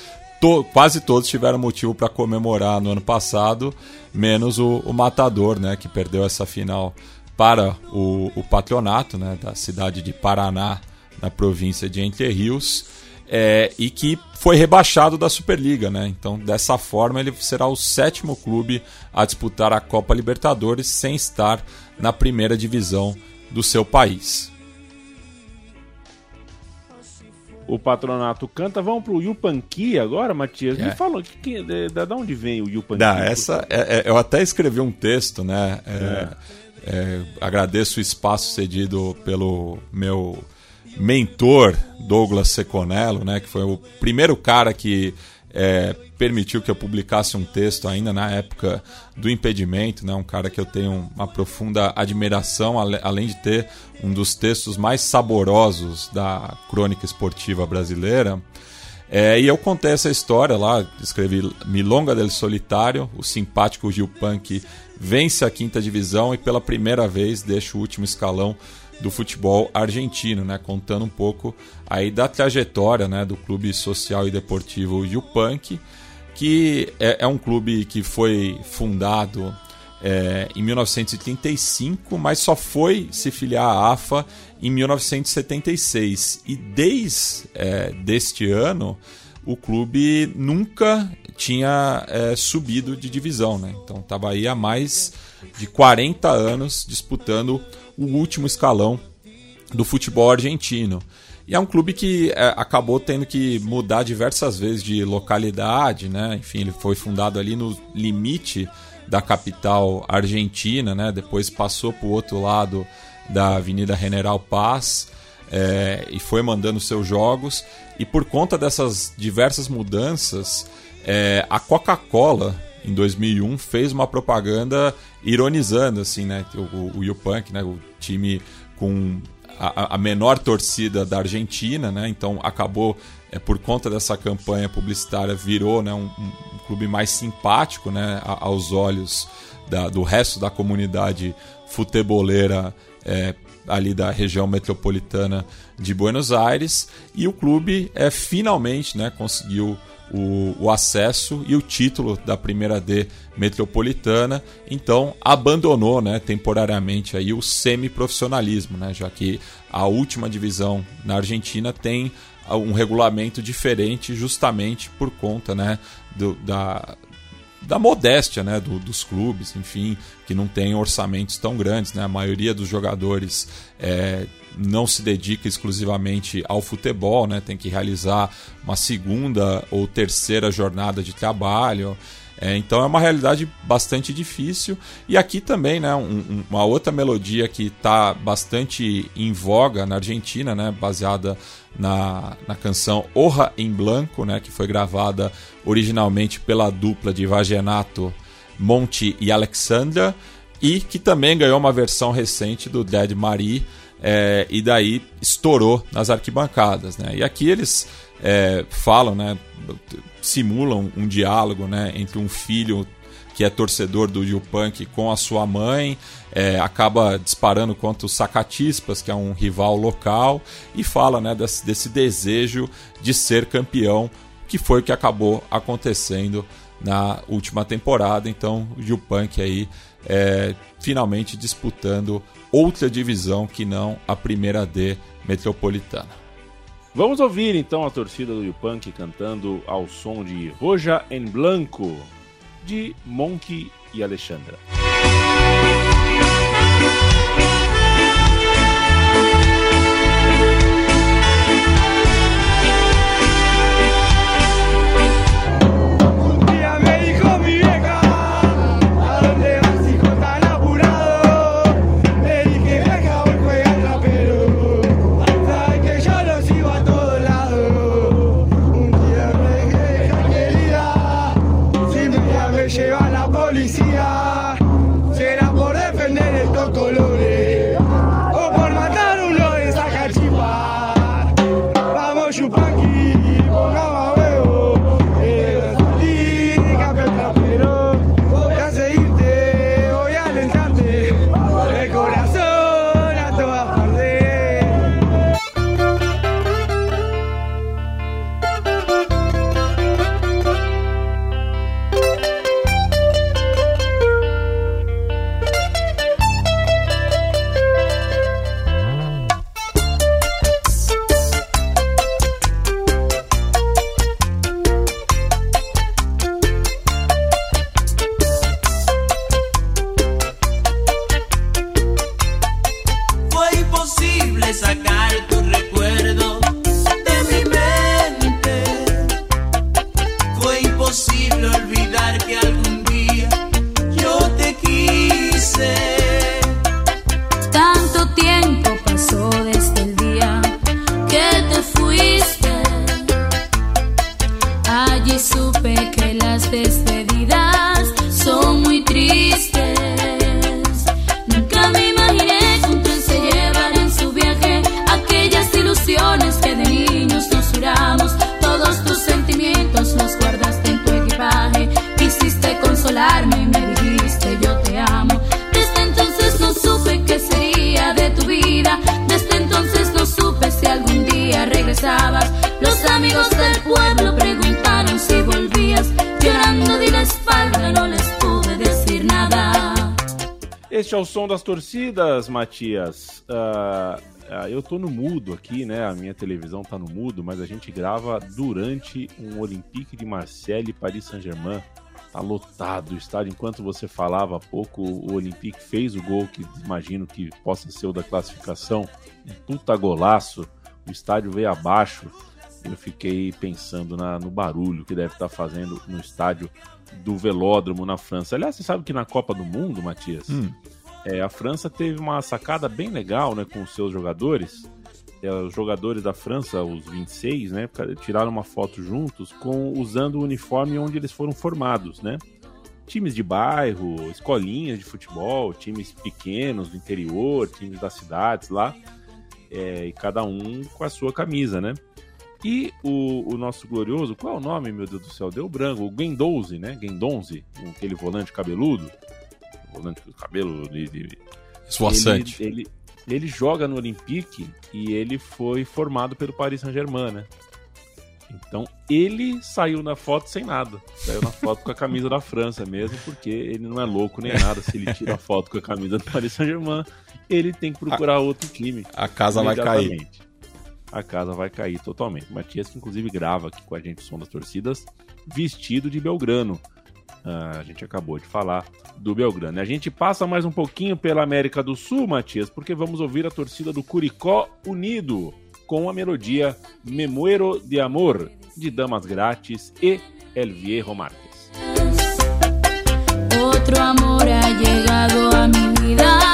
To- quase todos tiveram motivo para comemorar no ano passado, menos o, o Matador, né? Que perdeu essa final para o, o patronato né, da cidade de Paraná, na província de Entre Rios. é, e que foi rebaixado da Superliga, né? Então, dessa forma, ele será o sétimo clube a disputar a Copa Libertadores sem estar na primeira divisão do seu país. O Patronato canta. Vamos pro Yupanqui agora, Matias? É. Me fala, que, que, de, de onde vem o Yupanqui? Não, essa é- é- eu até escrevi um texto, né? É, é, agradeço o espaço cedido pelo meu mentor Douglas Seconello, né? Que foi o primeiro cara que é, permitiu que eu publicasse um texto ainda na época do impedimento, né? Um cara que eu tenho uma profunda admiração, além de ter um dos textos mais saborosos da crônica esportiva brasileira. É, e eu contei essa história lá, escrevi Milonga del Solitário, o simpático Gil Punk vence a quinta divisão e pela primeira vez deixa o último escalão do futebol argentino, né, contando um pouco aí da trajetória, né, do clube social e deportivo Punk, que é, é um clube que foi fundado é, em 1935, mas só foi se filiar à AFA em 1976. E desde é, deste ano, o clube nunca tinha é, subido de divisão. Né? Então estava aí há mais de 40 anos disputando o último escalão do futebol argentino. E é um clube que é, acabou tendo que mudar diversas vezes de localidade, né? Enfim, ele foi fundado ali no limite da capital argentina, né? Depois passou para o outro lado da Avenida General Paz é, e foi mandando seus jogos. E por conta dessas diversas mudanças, é, a Coca-Cola em 2001 fez uma propaganda ironizando assim, né? O, o, Yupank, né? O time com a, a menor torcida da Argentina, né? Então acabou é, por conta dessa campanha publicitária virou né, um, um clube mais simpático, né? a- aos olhos da- do resto da comunidade futeboleira é, ali da região metropolitana de Buenos Aires e o clube é finalmente né, conseguiu o, o acesso e o título da primeira D metropolitana, então abandonou né, temporariamente aí o semiprofissionalismo, né, já que a última divisão na Argentina tem um regulamento diferente justamente por conta né, do, da, da modéstia né, do- dos clubes, enfim, que não tem orçamentos tão grandes. Né? A maioria dos jogadores é, não se dedica exclusivamente ao futebol, né? tem que realizar uma segunda ou terceira jornada de trabalho. É, então é uma realidade bastante difícil. E aqui também, né, um, uma outra melodia que está bastante em voga na Argentina, né, baseada na, na canção Orra em Blanco, né, que foi gravada originalmente pela dupla de Vagenato, Monte e Alexandra, e que também ganhou uma versão recente do Dead Marie, é, e daí estourou nas arquibancadas. Né? E aqui eles é, falam, né, simulam um diálogo né, entre um filho que é torcedor do Yu Punk com a sua mãe, é, acaba disparando contra os Sacatispas, que é um rival local, e fala né, desse, desse desejo de ser campeão, que foi o que acabou acontecendo na última temporada. Então, o Yu Punk aí é, finalmente disputando outra divisão que não a primeira D metropolitana. Vamos ouvir então a torcida do Yupunk cantando ao som de Roja em Blanco, de Monkey e Alexandra. Torcidas, Matias. Ah, ah, eu tô no mudo aqui, né? A minha televisão tá no mudo, mas a gente grava durante um Olympique de Marseille e Paris Saint-Germain. Tá lotado o estádio. Enquanto você falava há pouco, o Olympique fez o gol que imagino que possa ser o da classificação. Um puta golaço. O estádio veio abaixo. Eu fiquei pensando na- no barulho que deve estar fazendo no estádio do Velódromo na França. Aliás, você sabe que na Copa do Mundo, Matias, Hum. É, a França teve uma sacada bem legal né, com os seus jogadores. É, os jogadores da França, os 26, né, tiraram uma foto juntos com usando o uniforme onde eles foram formados, né? Times de bairro, escolinhas de futebol, times pequenos do interior, times das cidades lá, é, e cada um com a sua camisa, né? E o, o nosso glorioso, qual é o nome, meu Deus do céu? Deu branco, o Guendouzi, né? Guendouzi, aquele volante cabeludo, volante com cabelo de, Esvoaçante. ele, ele, ele joga no Olympique e ele foi formado pelo Paris Saint-Germain, né? Então ele saiu na foto sem nada. Saiu na foto com a camisa da França mesmo, porque ele não é louco nem nada. Se ele tira a foto com a camisa do Paris Saint-Germain, ele tem que procurar outro time. A casa vai cair. A casa vai cair totalmente. Matias, que inclusive grava aqui com a gente o som das torcidas, vestido de Belgrano. Ah, a gente acabou de falar do Belgrano. A gente passa mais um pouquinho pela América do Sul, Matias, porque vamos ouvir a torcida do Curicó Unido com a melodia Memuero de Amor, de Damas Grátis e El Viejo Marques. otro amor ha llegado a mi vida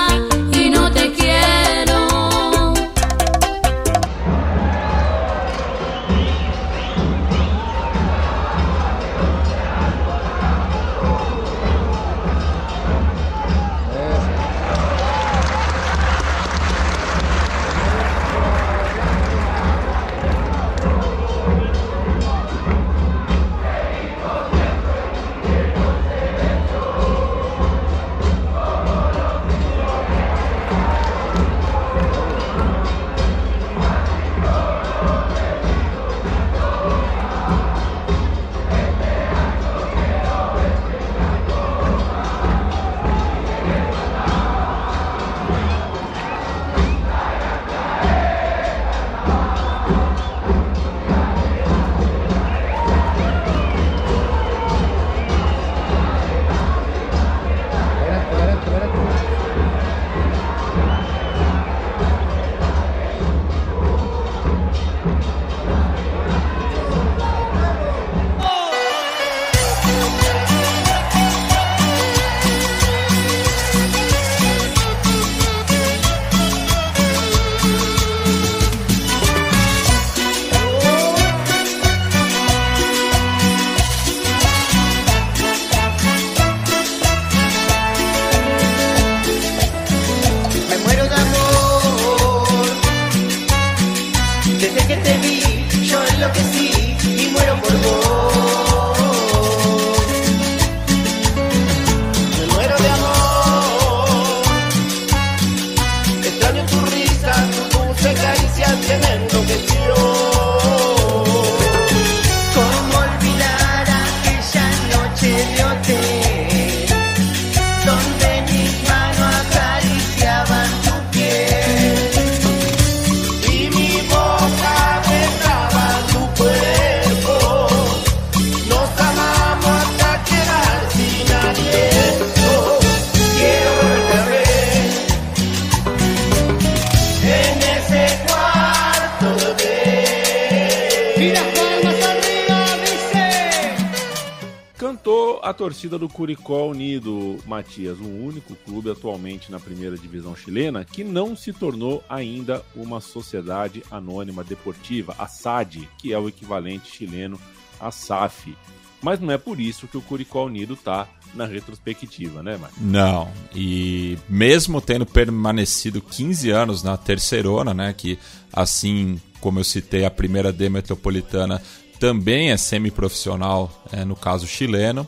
a torcida do Curicó Unido, Matias, o único clube atualmente na primeira divisão chilena que não se tornou ainda uma sociedade anônima deportiva, a SAD, que é o equivalente chileno à SAF. Mas não é por isso que o Curicó Unido tá na retrospectiva, né, Matias? Não, e mesmo tendo permanecido 15 anos na terceirona, né, que assim como eu citei, a primeira D metropolitana também é semiprofissional, é, no caso chileno,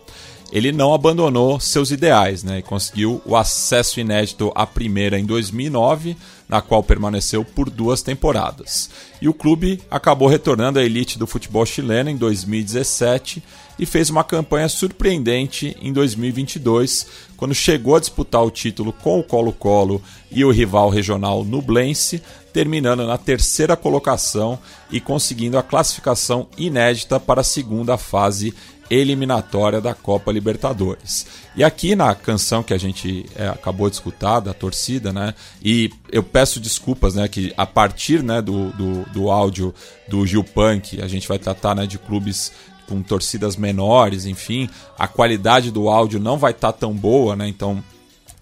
ele não abandonou seus ideais né, e conseguiu o acesso inédito à primeira em 2009, na qual permaneceu por duas temporadas. E o clube acabou retornando à elite do futebol chileno em 2017 e fez uma campanha surpreendente em 2022, quando chegou a disputar o título com o Colo-Colo e o rival regional Nublense, terminando na terceira colocação e conseguindo a classificação inédita para a segunda fase eliminatória da Copa Libertadores. E aqui na canção que a gente é, acabou de escutar, da torcida, né? E eu peço desculpas, né? Que a partir né, do, do, do áudio do Gil Punk, a gente vai tratar né, de clubes com torcidas menores, enfim, a qualidade do áudio não vai estar tão boa, né? Então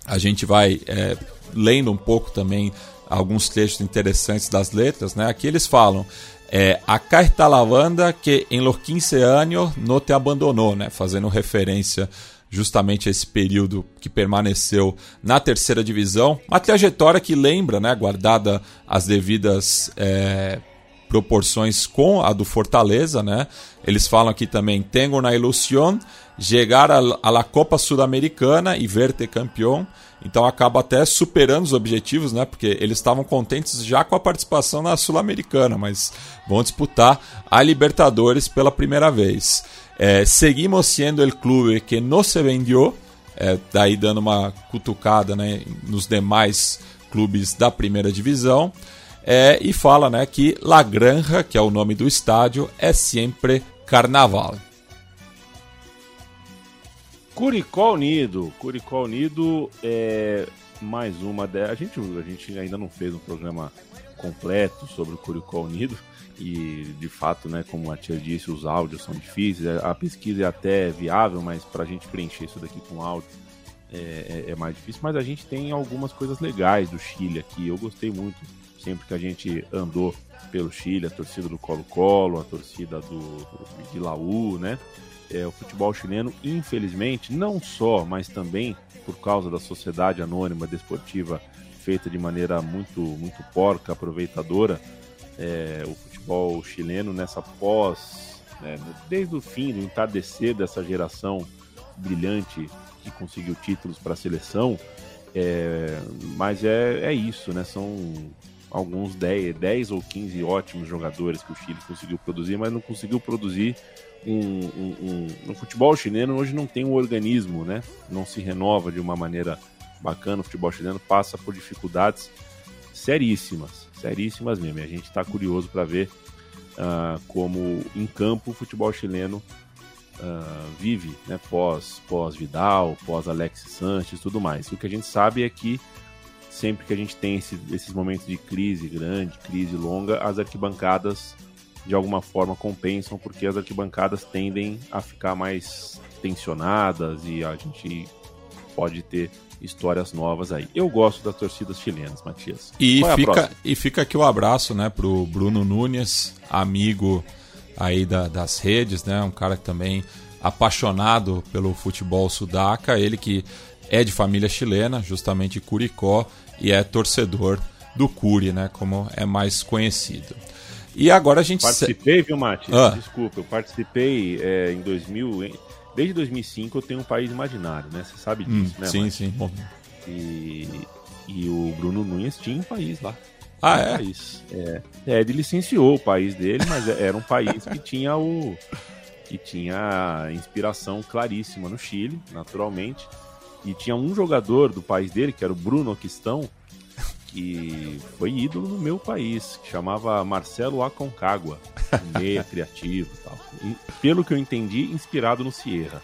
a gente vai é, lendo um pouco também alguns trechos interessantes das letras, né? Aqui eles falam é, Acá está la banda que em los 15 anos não te abandonou, né? Fazendo referência justamente a esse período que permaneceu na terceira divisão. Uma trajetória que lembra, né? Guardada as devidas é, proporções com a do Fortaleza, né? Eles falam aqui também, tenho na ilusão chegar a, la Copa Sul-Americana e verte campeão. Então acaba até superando os objetivos, né? Porque eles estavam contentes já com a participação na Sul-Americana, mas vão disputar a Libertadores pela primeira vez. É, seguimos sendo o clube que não se vendeu, é, daí dando uma cutucada né, nos demais clubes da primeira divisão. É, e fala né, que La Granja, que é o nome do estádio, é sempre carnaval. Curicó Unido. Curicó Unido é mais uma delas. A gente, a gente ainda não fez um programa completo sobre o Curicó Unido. E de fato, né, como a tia disse, os áudios são difíceis. A pesquisa é até viável, mas para a gente preencher isso daqui com áudio é, é- é mais difícil, mas a gente tem algumas coisas legais do Chile aqui. Eu gostei muito sempre que a gente andou pelo Chile, a torcida do Colo-Colo, a torcida do, do de Laú, né? É, o futebol chileno, infelizmente, não só, mas também por causa da sociedade anônima desportiva feita de maneira muito, muito porca, aproveitadora, é, o futebol chileno nessa pós, né, desde o fim, do entardecer dessa geração brilhante que conseguiu títulos para a seleção, é, mas é, é isso, né? São alguns 10, 10 ou 15 ótimos jogadores que o Chile conseguiu produzir, mas não conseguiu produzir um, um, um- no futebol chileno hoje não tem um organismo, né? Não se renova de uma maneira bacana. O futebol chileno passa por dificuldades seríssimas, seríssimas mesmo. E a gente está curioso para ver ah, como em campo o futebol chileno ah, vive, né? Pós, pós Vidal, pós Alexis Sanches, tudo mais. O que a gente sabe é que sempre que a gente tem esse- esses momentos de crise grande, crise longa, as arquibancadas de alguma forma compensam, porque as arquibancadas tendem a ficar mais tensionadas e a gente pode ter histórias novas aí. Eu gosto das torcidas chilenas, Matias. E é fica, e fica aqui o abraço, né, pro Bruno Nunes, amigo aí da- das redes, né, um cara que também apaixonado pelo futebol sudaca, ele que é de família chilena, justamente Curicó, e é torcedor do Curi, né, como é mais conhecido. E agora a gente... Participei, viu, Mati? Ah. Desculpa, eu participei é, em 2000, em- desde 2005 eu tenho um país imaginário, né? Você sabe Hum, disso, né? sim, Mati? sim. Bom, E, e o Bruno Nunes tinha um país lá. Ah, Tinha um é? País. É, é, ele licenciou o país dele, mas era um país que tinha o que tinha inspiração claríssima no Chile, naturalmente. E tinha um jogador do país dele, que era o Bruno Quistão, que foi ídolo no meu país, que chamava Marcelo Aconcagua, meia criativo e tal. E, pelo que eu entendi, inspirado no Sierra.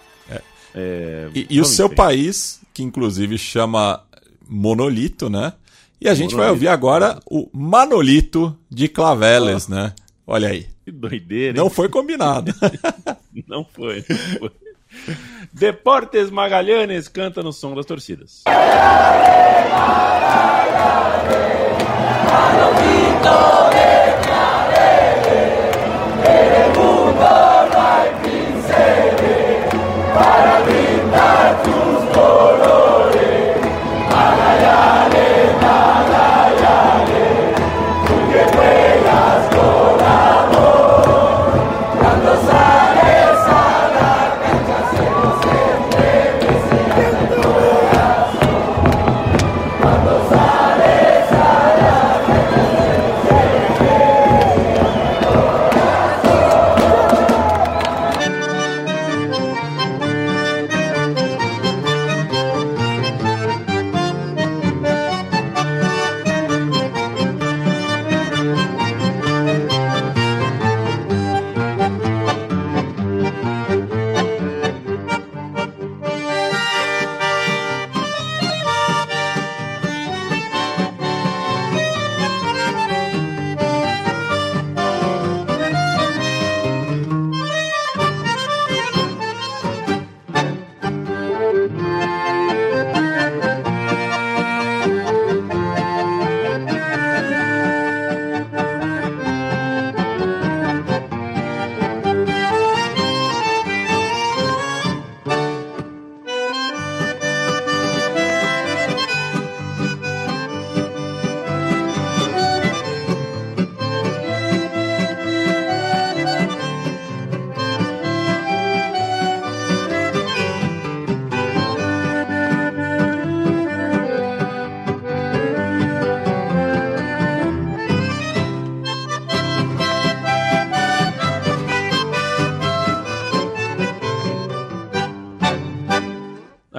É, E, e o seu país, que inclusive chama Monolito, né? E a gente vai Monolito. ouvir agora o Manolito de Claveles, né? Olha aí. Que doideira, hein? Não foi combinado. Não foi, não foi. Deportes Magalhães canta no som das torcidas. A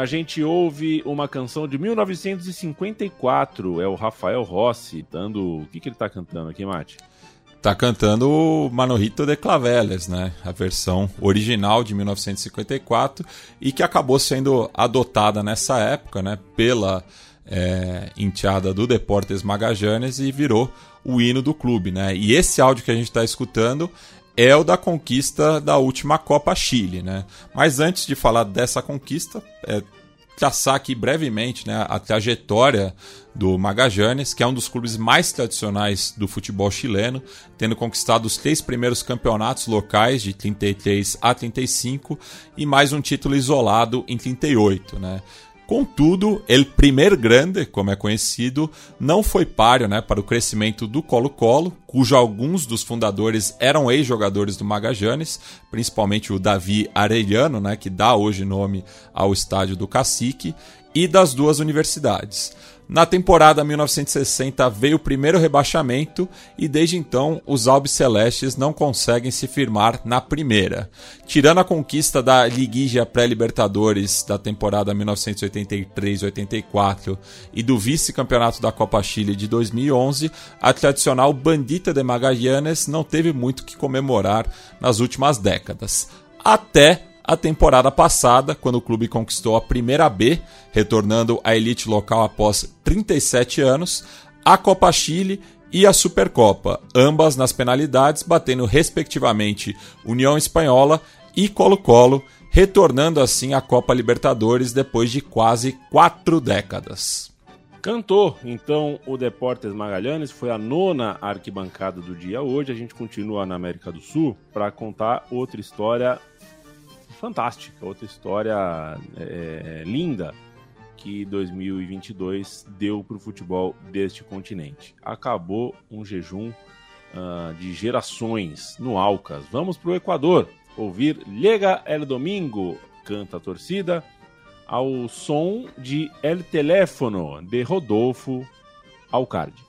gente ouve uma canção de 1954, é o Rafael Rossi, dando. O que, que ele tá cantando aqui, Mate? Tá cantando o Manolito de Claveles, né? A versão original de 1954 e que acabou sendo adotada nessa época, né? Pela é, enteada do Deportes Magajanes e virou o hino do clube, né? E esse áudio que a gente está escutando é o da conquista da última Copa Chile, né? Mas antes de falar dessa conquista, é, traçar aqui brevemente né, a trajetória do Magallanes, que é um dos clubes mais tradicionais do futebol chileno, tendo conquistado os três primeiros campeonatos locais de 33 a 35 e mais um título isolado em 38, né? Contudo, el primer grande, como é conhecido, não foi páreo né, para o crescimento do Colo-Colo, cujo alguns dos fundadores eram ex-jogadores do Magallanes, principalmente o Davi Arellano, né, que dá hoje nome ao estádio do Cacique, e das duas universidades. Na temporada 1960 veio o primeiro rebaixamento e desde então os Albicelestes não conseguem se firmar na primeira. Tirando a conquista da Liguilla Pré-Libertadores da temporada 1983-84 e do vice-campeonato da Copa Chile de 2011, a tradicional Bandita de Magallanes não teve muito que comemorar nas últimas décadas. Até a temporada passada, quando o clube conquistou a primeira B, retornando à elite local após 37 anos, a Copa Chile e a Supercopa, ambas nas penalidades, batendo respectivamente União Espanhola e Colo-Colo, retornando assim à Copa Libertadores depois de quase quatro décadas. Cantou, então, o Deportes Magalhães, foi a nona arquibancada do dia hoje. A gente continua na América do Sul para contar outra história fantástica, outra história é, linda que 2022 deu para o futebol deste continente. Acabou um jejum uh, de gerações no Alcas. Vamos para o Equador ouvir Lega El Domingo, canta a torcida, ao som de El Teléfono de Rodolfo Alcardi.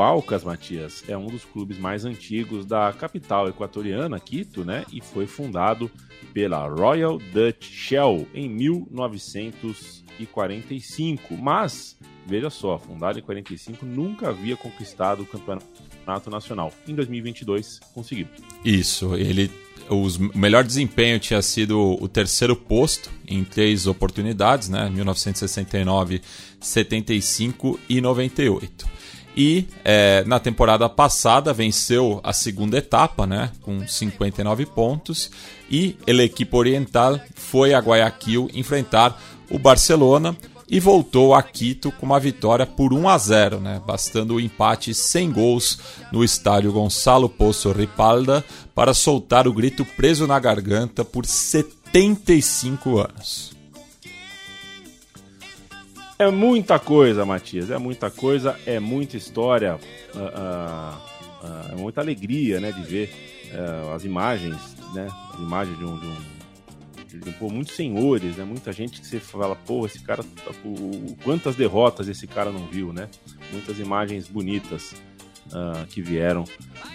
Alcas, Matias, é um dos clubes mais antigos da capital equatoriana, Quito, né? E foi fundado pela Royal Dutch Shell em 1945. Mas, veja só, fundado em 45, nunca havia conquistado o campeonato nacional. Em 2022, conseguiu. Isso, ele o melhor desempenho tinha sido o terceiro posto em três oportunidades, né? 1969, 75 e 98. E é, na temporada passada venceu a segunda etapa, né? Com 59 pontos. E a equipe oriental foi a Guayaquil enfrentar o Barcelona e voltou a Quito com uma vitória por 1 a 0, né? bastando o empate sem gols no estádio Gonçalo Poço Ripalda para soltar o grito preso na garganta por 75 anos. É muita coisa, Matias, é muita coisa, é muita história, uh, uh, uh, é muita alegria né, de ver as imagens, né, as imagens de um, de um pô, muitos senhores, né? Muita gente que você fala, pô, esse cara, pô, quantas derrotas esse cara não viu, né? Muitas imagens bonitas uh, que vieram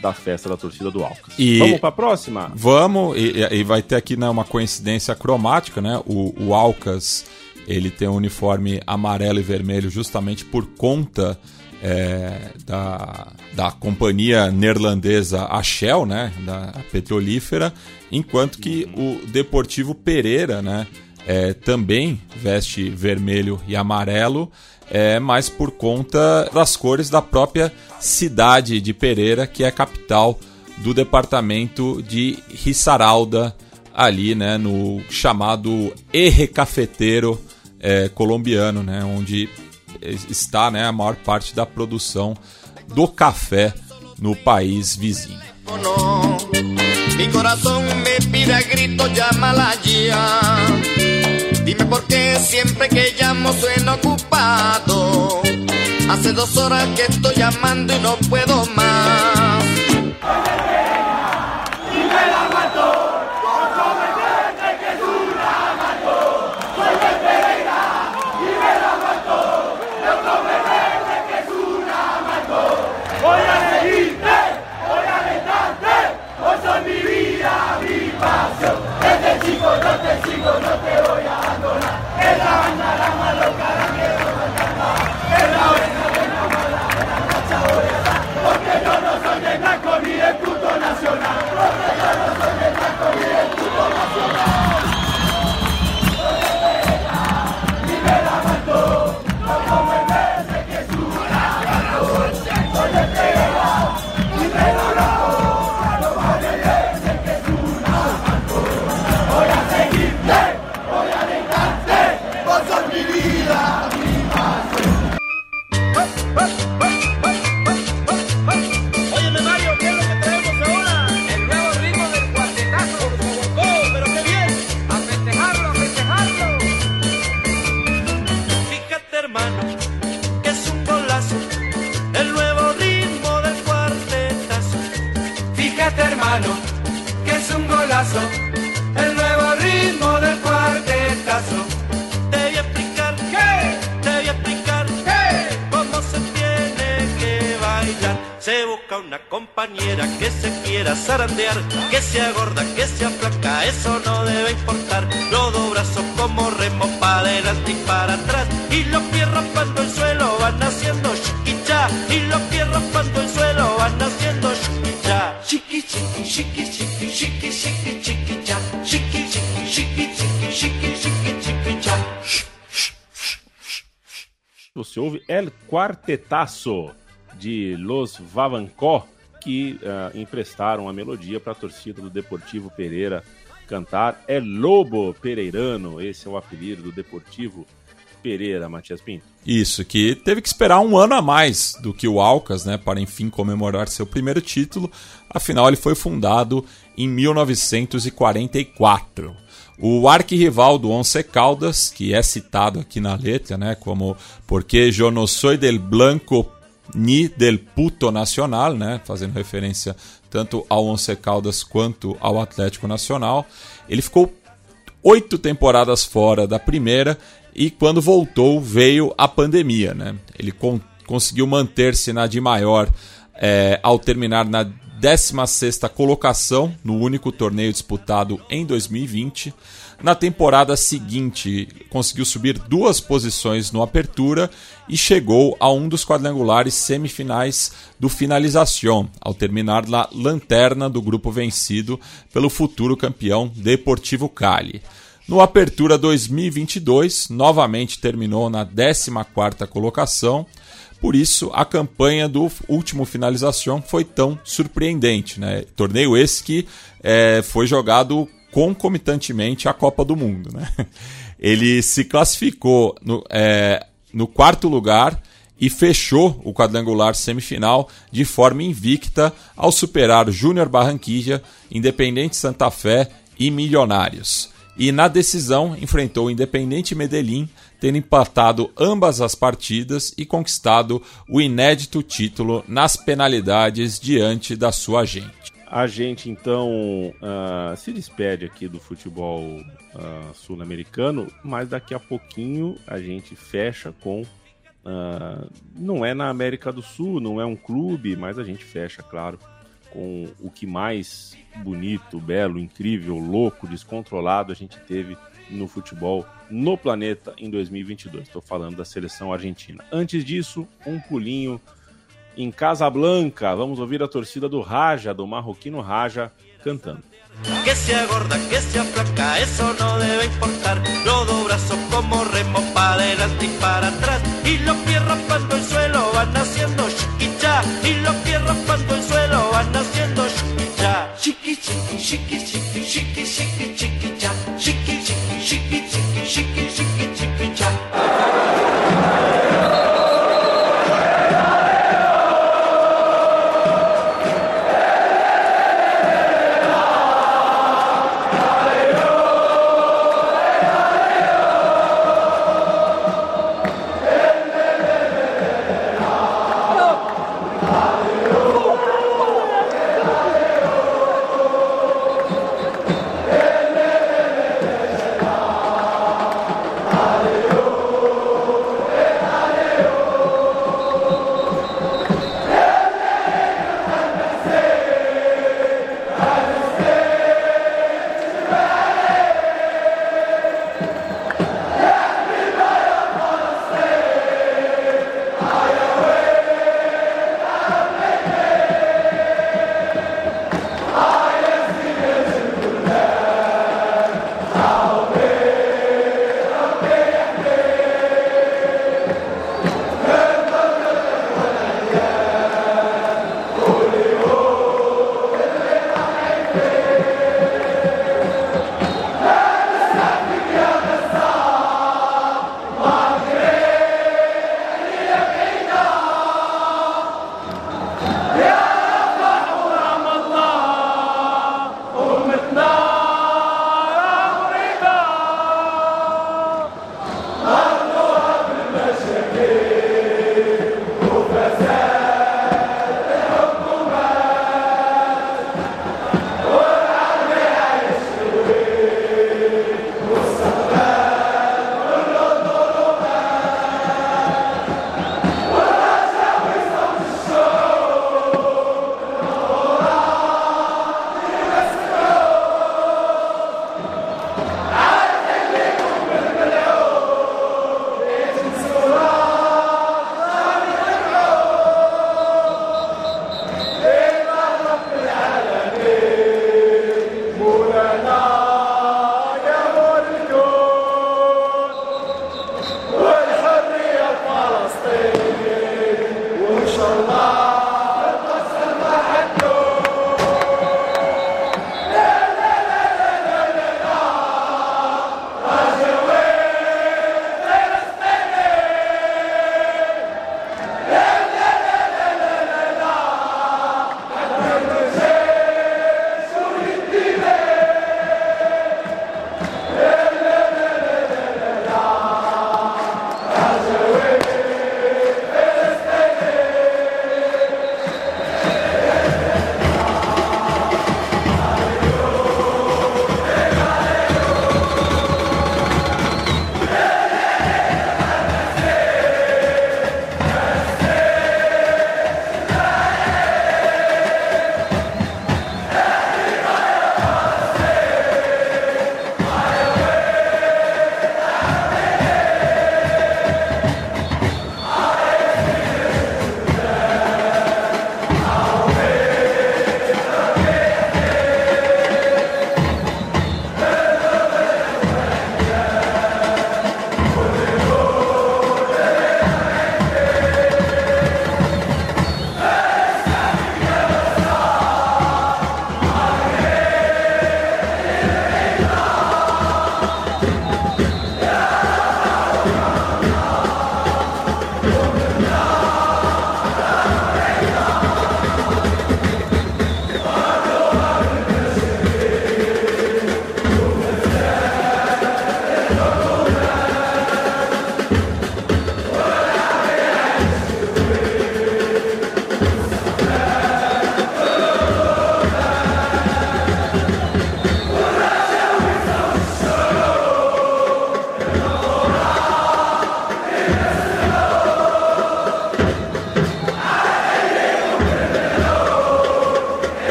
da festa da torcida do Alcas. E vamos para a próxima? Vamos, e, e, vai ter aqui né, uma coincidência cromática, né? O, o Alcas ele tem um uniforme amarelo e vermelho justamente por conta é, da, da companhia neerlandesa a Shell, né, da petrolífera, enquanto que o Deportivo Pereira, né, é, também veste vermelho e amarelo, é, mas por conta das cores da própria cidade de Pereira, que é capital do departamento de Risaralda, ali né, no chamado Erre Cafeteiro é, colombiano, né, onde está né, a maior parte da produção do café no país vizinho. Ya. Dime por qué siempre que llamo ocupado. Hace dos horas que estoy llamando y no puedo más. Voy a seguirte, voy a alentarte, vos sos mi vida, mi pasión. Desde chico yo te sigo, no te Quartetaço de Los Vavancó, que ah, emprestaram a melodia para a torcida do Deportivo Pereira cantar. É Lobo Pereirano, esse é o apelido do Deportivo Pereira, Matias Pinto. Isso, que teve que esperar um ano a mais do que o Alcas, né, para enfim comemorar seu primeiro título. Afinal, ele foi fundado em 1944. O arquirrival do Once Caldas, que é citado aqui na letra, né, como porque yo no soy del blanco ni del puto nacional, né, fazendo referência tanto ao Once Caldas quanto ao Atlético Nacional. Ele ficou oito temporadas fora da primeira e quando voltou veio a pandemia, né? Ele con conseguiu manter-se na de maior é, ao terminar na 16ª colocação no único torneio disputado em 2020. Na temporada seguinte, conseguiu subir duas posições no Apertura e chegou a um dos quadrangulares semifinais do Finalização, ao terminar na lanterna do grupo vencido pelo futuro campeão Deportivo Cali. No Apertura 2022, novamente terminou na 14ª colocação, por isso a campanha do último Finalização foi tão surpreendente. Né? Torneio esse que é, foi jogado concomitantemente à Copa do Mundo. Né? Ele se classificou no, é, no quarto lugar e fechou o quadrangular semifinal de forma invicta ao superar Júnior Barranquilla, Independente Santa Fé e Milionários. E na decisão enfrentou o Independente Medellín, tendo empatado ambas as partidas e conquistado o inédito título nas penalidades diante da sua gente. A gente então uh, se despede aqui do futebol uh, sul-americano, mas daqui a pouquinho a gente fecha com. Uh, não é na América do Sul, não é um clube, mas a gente fecha, claro, com o que mais bonito, belo, incrível, louco, descontrolado a gente teve no futebol no planeta em 2022. Estou falando da seleção argentina. Antes disso, um pulinho em Casablanca. Vamos ouvir a torcida do Raja, do marroquino Raja, cantando. Que sea gorda, que sea flaca, eso no debe importar. Los dos brazos como remos para adelante y para atrás. Y los pies raspando el suelo van haciendo chiquicha. Y los pies raspando el suelo van haciendo chiquicha. cha. Shiki shiki shiki shiki shiki shiki shiki cha. Shiki shiki shiki shiki shiki shiki shiki cha.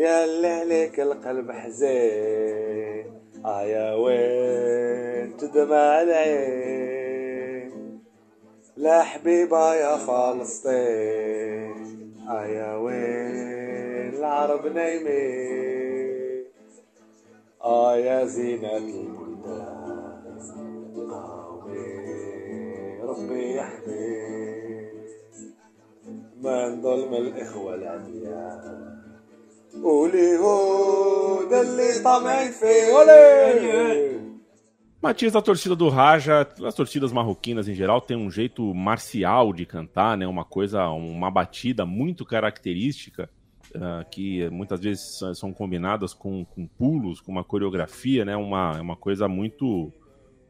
يا اللي عليك القلب حزين. آه يا وين تدمع العين؟ لا حبيبة يا فلسطين. آه يا وين العرب نايمين؟ آه يا زينة البلدان. آه آمين ربي يحميك؟ من ظلم الإخوة العديان Ole, ole, Matias, a torcida do Raja, as torcidas marroquinas em geral, tem um jeito marcial de cantar, né? Uma coisa, uma batida muito característica, uh, que muitas vezes são combinadas com, com pulos, com uma coreografia, né? Uma, é uma coisa muito,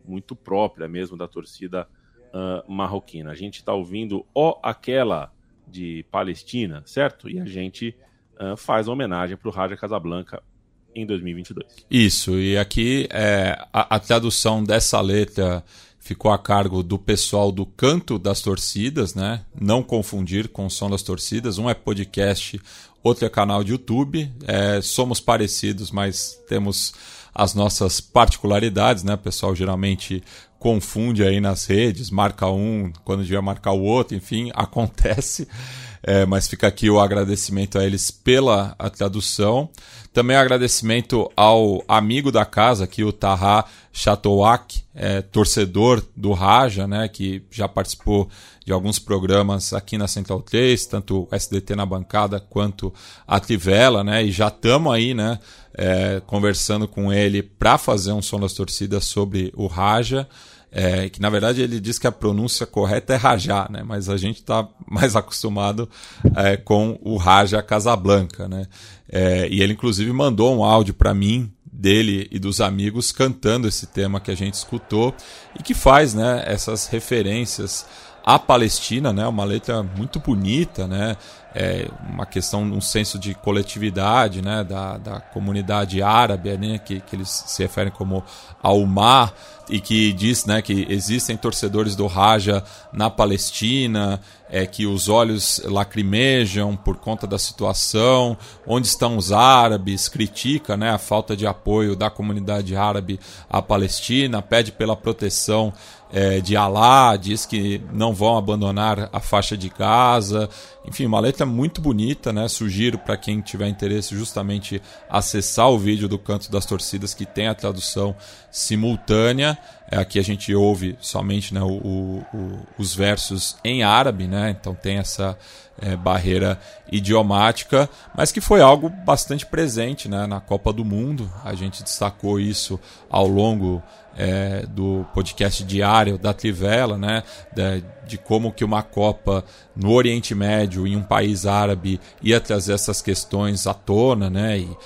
muito própria mesmo da torcida uh, marroquina. A gente está ouvindo Ó Aquela, de Palestina, certo? E a gente ah, faz homenagem para o Raja Casablanca em 2022. Isso, e aqui é, a, a tradução dessa letra ficou a cargo do pessoal do Canto das Torcidas, né? Não confundir com o Som das Torcidas. Um é podcast, outro é canal de YouTube. É, somos parecidos, mas temos as nossas particularidades, né? O pessoal geralmente confunde aí nas redes, marca um quando devia marcar o outro, enfim, acontece. É, mas fica aqui o agradecimento a eles pela a tradução. Também agradecimento ao amigo da casa aqui, o Taha Chatouak, é, torcedor do Raja, né, que já participou de alguns programas aqui na Central 3, tanto o SDT na bancada quanto a Trivela, né, e já estamos aí, né, é, conversando com ele para fazer um som das torcidas sobre o Raja. É, que na verdade ele diz que a pronúncia correta é Rajá, né? mas a gente está mais acostumado é, com o Raja Casablanca. Né? É, e ele inclusive mandou um áudio para mim, dele e dos amigos, cantando esse tema que a gente escutou e que faz né, essas referências à Palestina, né? uma letra muito bonita, né? É uma questão, um senso de coletividade né? da, da comunidade árabe, né? que, que eles se referem como Almar, e que diz né, que existem torcedores do Raja na Palestina, é, que os olhos lacrimejam por conta da situação, onde estão os árabes, critica né, a falta de apoio da comunidade árabe à Palestina, pede pela proteção é, de Alá, diz que não vão abandonar a faixa de Gaza. Enfim, uma letra muito bonita, né? Sugiro para quem tiver interesse justamente acessar o vídeo do Canto das Torcidas que tem a tradução simultânea. É, aqui a gente ouve somente né, o, o, os versos em árabe, né? Então tem essa é, barreira idiomática, mas que foi algo bastante presente né, na Copa do Mundo. A gente destacou isso ao longo é, do podcast diário da Trivela, né, de, de, como que uma Copa no Oriente Médio, em um país árabe, ia trazer essas questões à tona, né, e,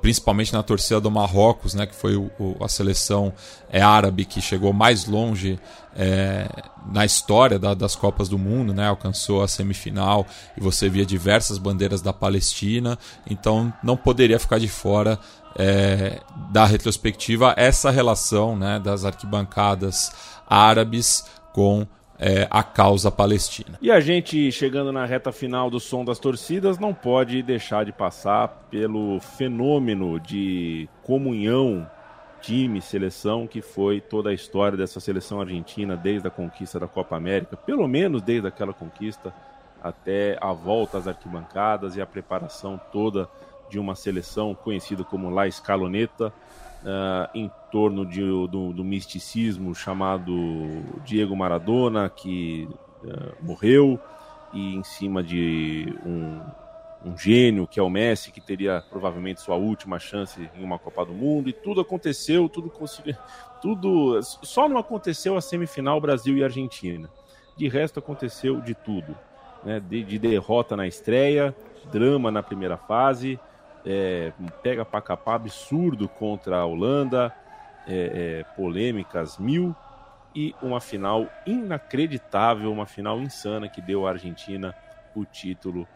principalmente na torcida do Marrocos, né, que foi o, o, a seleção é, árabe que chegou mais longe é, na história da, das Copas do Mundo, né, alcançou a semifinal e você via diversas bandeiras da Palestina, então não poderia ficar de fora é, da retrospectiva essa relação né, das arquibancadas árabes com é, a causa palestina. E a gente, chegando na reta final do som das torcidas, não pode deixar de passar pelo fenômeno de comunhão time, seleção, que foi toda a história dessa seleção argentina desde a conquista da Copa América, pelo menos desde aquela conquista até a volta às arquibancadas e a preparação toda de uma seleção conhecida como La Escaloneta, uh, em torno de, do, do, misticismo chamado Diego Maradona, que uh, morreu, e em cima de um, um, gênio que é o Messi, que teria provavelmente sua última chance em uma Copa do Mundo, e tudo aconteceu, tudo conseguiu. Tudo. Só não aconteceu a semifinal Brasil e Argentina. De resto, aconteceu de tudo. Né? De, de derrota na estreia, drama na primeira fase, é, pega para capar absurdo contra a Holanda, é, é, polêmicas mil e uma final inacreditável, uma final insana que deu à Argentina o título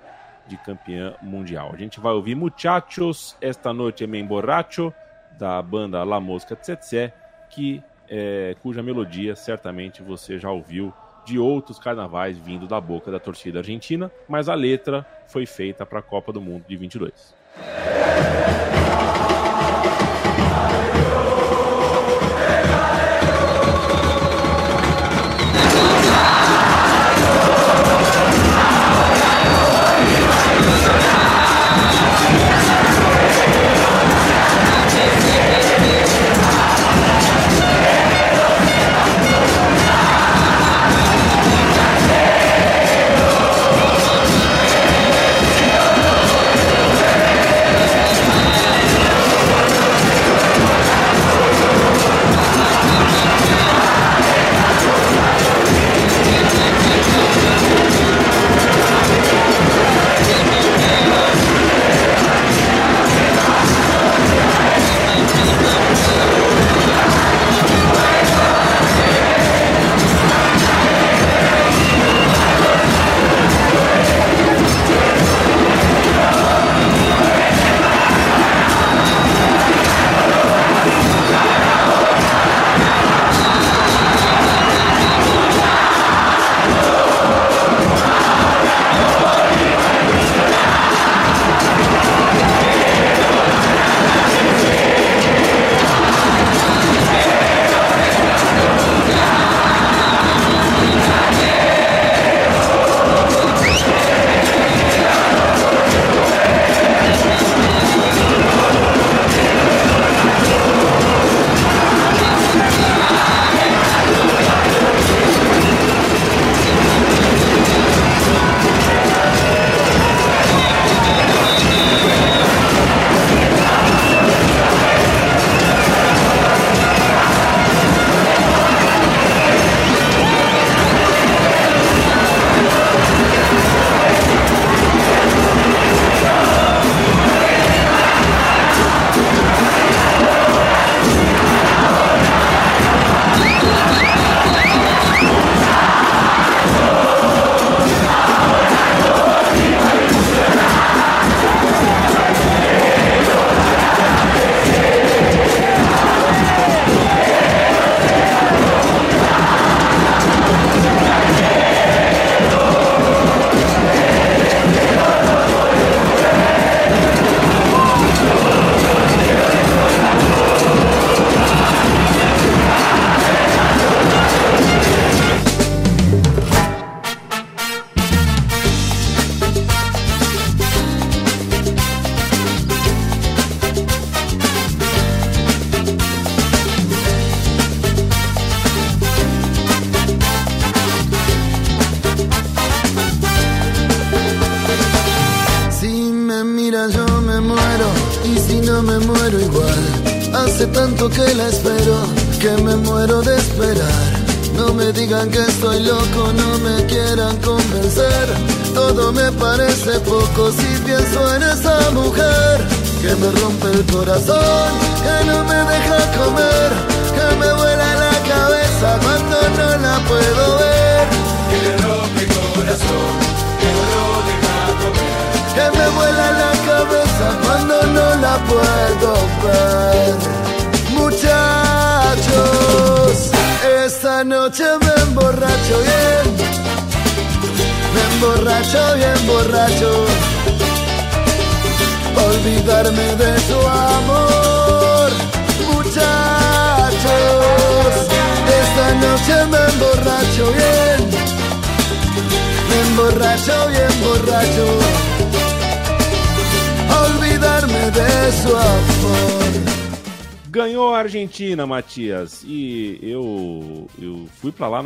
de campeã mundial. A gente vai ouvir Muchachos, Esta Noite Me Emborracho, da banda La Mosca Tsetse, que, é, cuja melodia certamente você já ouviu de outros carnavais vindo da boca da torcida argentina, mas a letra foi feita para a Copa do Mundo de 22.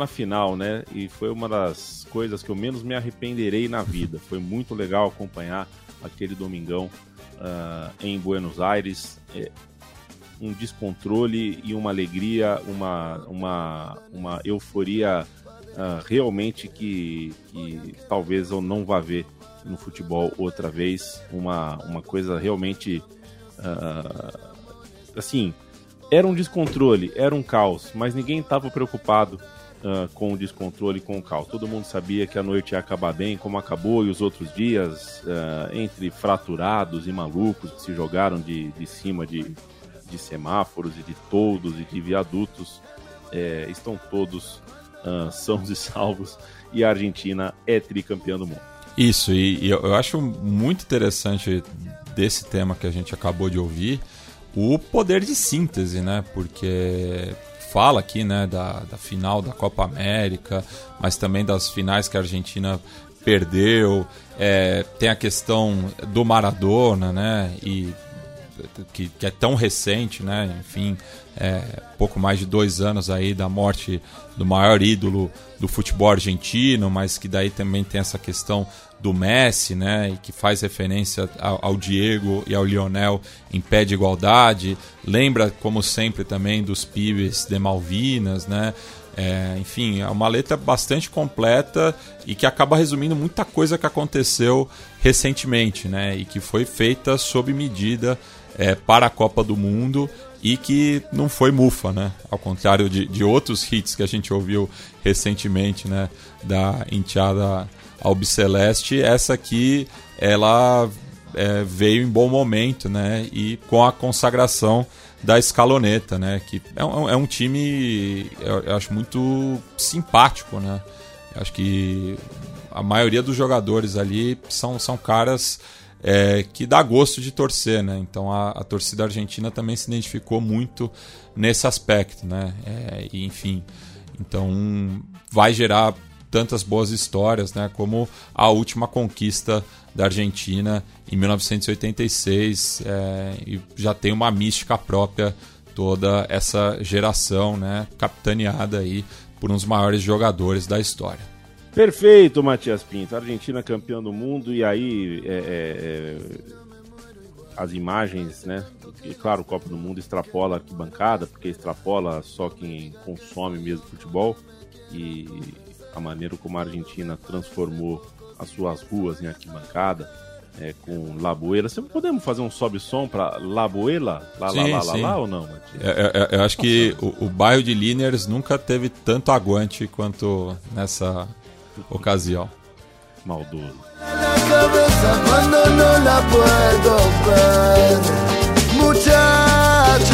Final, né? E foi uma das coisas que eu menos me arrependerei na vida. Foi muito legal acompanhar aquele domingão ah, em Buenos Aires. É, um descontrole e uma alegria, uma, uma, uma euforia ah, realmente que, que talvez eu não vá ver no futebol outra vez. Uma, uma coisa realmente. ah, assim, era um descontrole, era um caos, mas ninguém estava preocupado ah, com o descontrole, com o caos. Todo mundo sabia que a noite ia acabar bem, como acabou, e os outros dias, ah, entre fraturados e malucos que se jogaram de, de cima de, de semáforos e de toldos e de viadutos, eh, estão todos ah, sãos e salvos, e a Argentina é tricampeã do mundo. Isso, e, e eu acho muito interessante desse tema que a gente acabou de ouvir o poder de síntese, né? Porque fala aqui, né, da, da final da Copa América, mas também das finais que a Argentina perdeu. É, tem a questão do Maradona, né? E que, que é tão recente, né? Enfim, é, pouco mais de dois anos aí da morte do maior ídolo do futebol argentino, mas que daí também tem essa questão do Messi, né? E que faz referência ao, ao Diego e ao Lionel em pé de igualdade. Lembra, como sempre, também dos pibes de Malvinas, né? É, enfim, é uma letra bastante completa e que acaba resumindo muita coisa que aconteceu recentemente, né? E que foi feita sob medida é, para a Copa do Mundo e que não foi mufa, né? Ao contrário de, de outros hits que a gente ouviu recentemente, né? Da enteada Albiceleste, essa aqui ela é, veio em bom momento, né? E com a consagração da Escaloneta, né? Que é um, é um time, eu, eu acho muito simpático, né? Eu acho que a maioria dos jogadores ali são, são caras é, que dá gosto de torcer, né? Então a, a, torcida argentina também se identificou muito nesse aspecto, né? É, enfim, então vai gerar tantas boas histórias, né? Como a última conquista da Argentina em 1986 é, e já tem uma mística própria toda essa geração, né? Capitaneada aí por dos maiores jogadores da história. Perfeito, Matias Pinto. Argentina campeã do mundo e aí é, é, as imagens, né? E, claro, o Copa do Mundo extrapola a arquibancada, porque extrapola só quem consome mesmo futebol e a maneira como a Argentina transformou as suas ruas em arquibancada. É, com Labuela. Você podemos fazer um sobe-som para Labuela? Lá, sim, lá, lá, sim. lá, lá ou não, Matias? Eu, eu, eu acho que o, o bairro de Liniers nunca teve tanto aguante quanto nessa ocasião. Maldoso. Muchachos.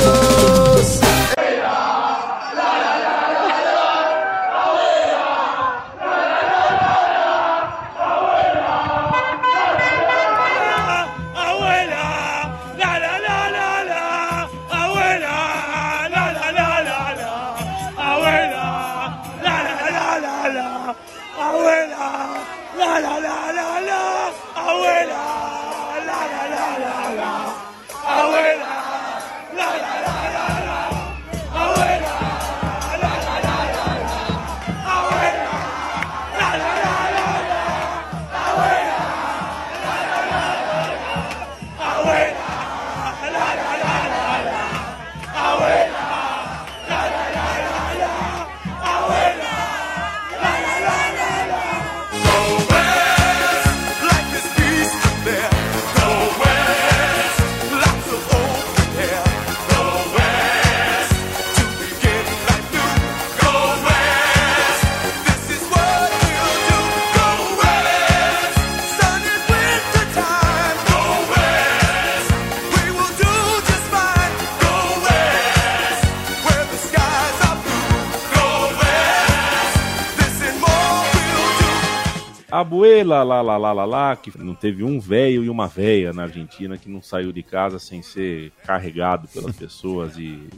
Abuela, lá, lá, lá, lá, lá, que não teve um velho e uma véia na Argentina que não saiu de casa sem ser carregado pelas pessoas e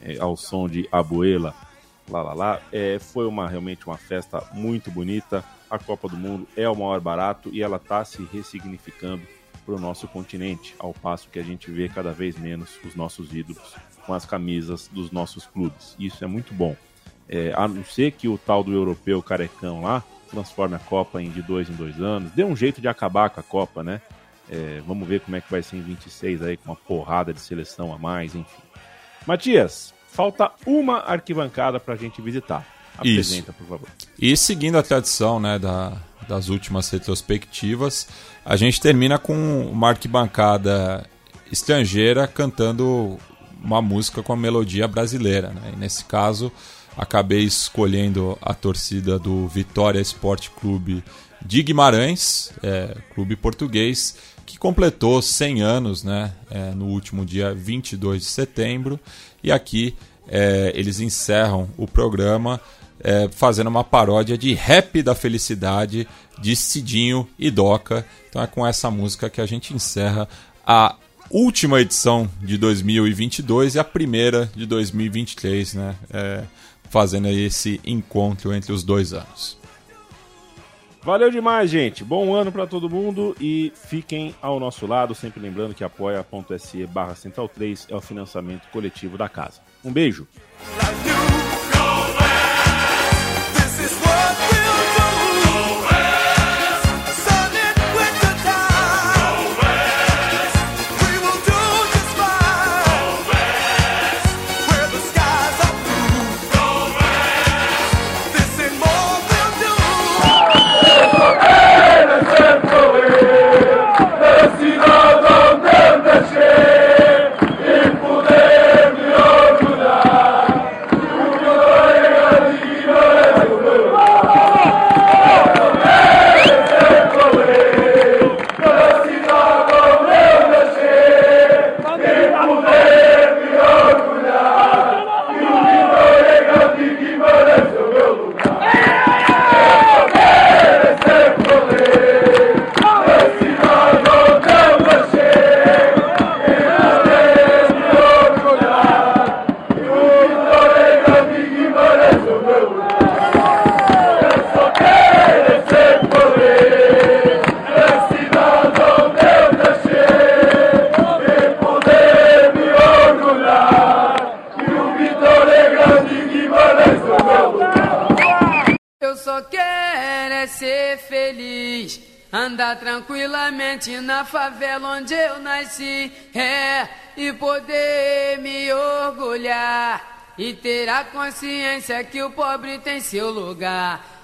é, ao som de Abuela, lá, lá, lá. É, foi uma, realmente uma festa muito bonita. A Copa do Mundo é o maior barato e ela está se ressignificando para o nosso continente, ao passo que a gente vê cada vez menos os nossos ídolos com as camisas dos nossos clubes. Isso é muito bom. É, a não ser que o tal do europeu carecão lá transforme a Copa em de dois em dois anos, dê um jeito de acabar com a Copa, né? É, vamos ver como é que vai ser em 26 aí, com uma porrada de seleção a mais, enfim. Matias, falta uma arquibancada para a gente visitar. Apresenta, Isso. por favor. E seguindo a tradição né, da, das últimas retrospectivas, a gente termina com uma arquibancada estrangeira cantando uma música com a melodia brasileira. Né? E nesse caso, acabei escolhendo a torcida do Vitória Esporte Clube de Guimarães, é, clube português, que completou 100 anos né, é, no último dia 22 de setembro. E aqui é, eles encerram o programa é, fazendo uma paródia de Rap da Felicidade de Cidinho e Doca. Então é com essa música que a gente encerra a última edição de 2022 e a primeira de 2023, né? É, fazendo aí esse encontro entre os dois anos. Valeu demais, gente. Bom ano para todo mundo e fiquem ao nosso lado, sempre lembrando que apoia.se barra central 3 é o financiamento coletivo da casa. Um beijo. Consciência que o pobre tem seu lugar.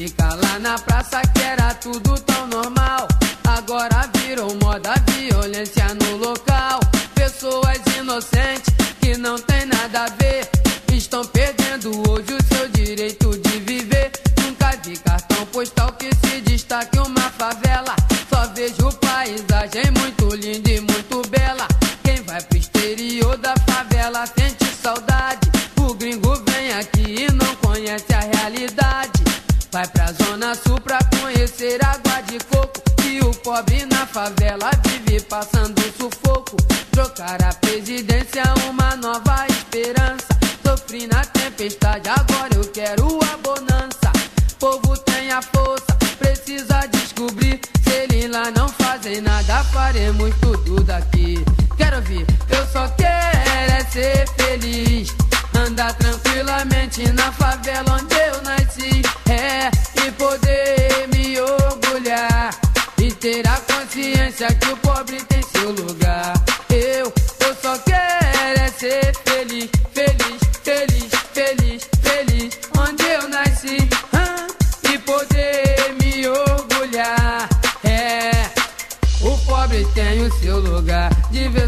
Fica lá na praça que era tudo tão normal. Agora virou moda violência no local. Pessoas inocentes que não tem nada a ver. Estão perdendo hoje o seu direito de viver. Nunca vi cartão postal ser água de coco. Que o pobre na favela vive passando sufoco. Trocar a presidência, uma nova esperança. Sofri na tempestade, agora eu quero a bonança. Povo tem a força, precisa descobrir. Se ele lá não fazem nada, faremos tudo daqui. Quero ouvir, eu só quero é ser feliz. Andar tranquilamente na favela onde eu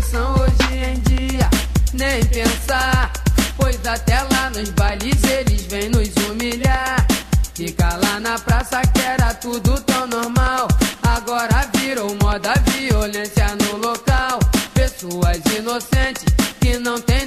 atenção hoje em dia, nem pensar. Pois até lá nos bailes eles vêm nos humilhar. Ficar lá na praça que era tudo tão normal. Agora virou moda violência no local. Pessoas inocentes que não têm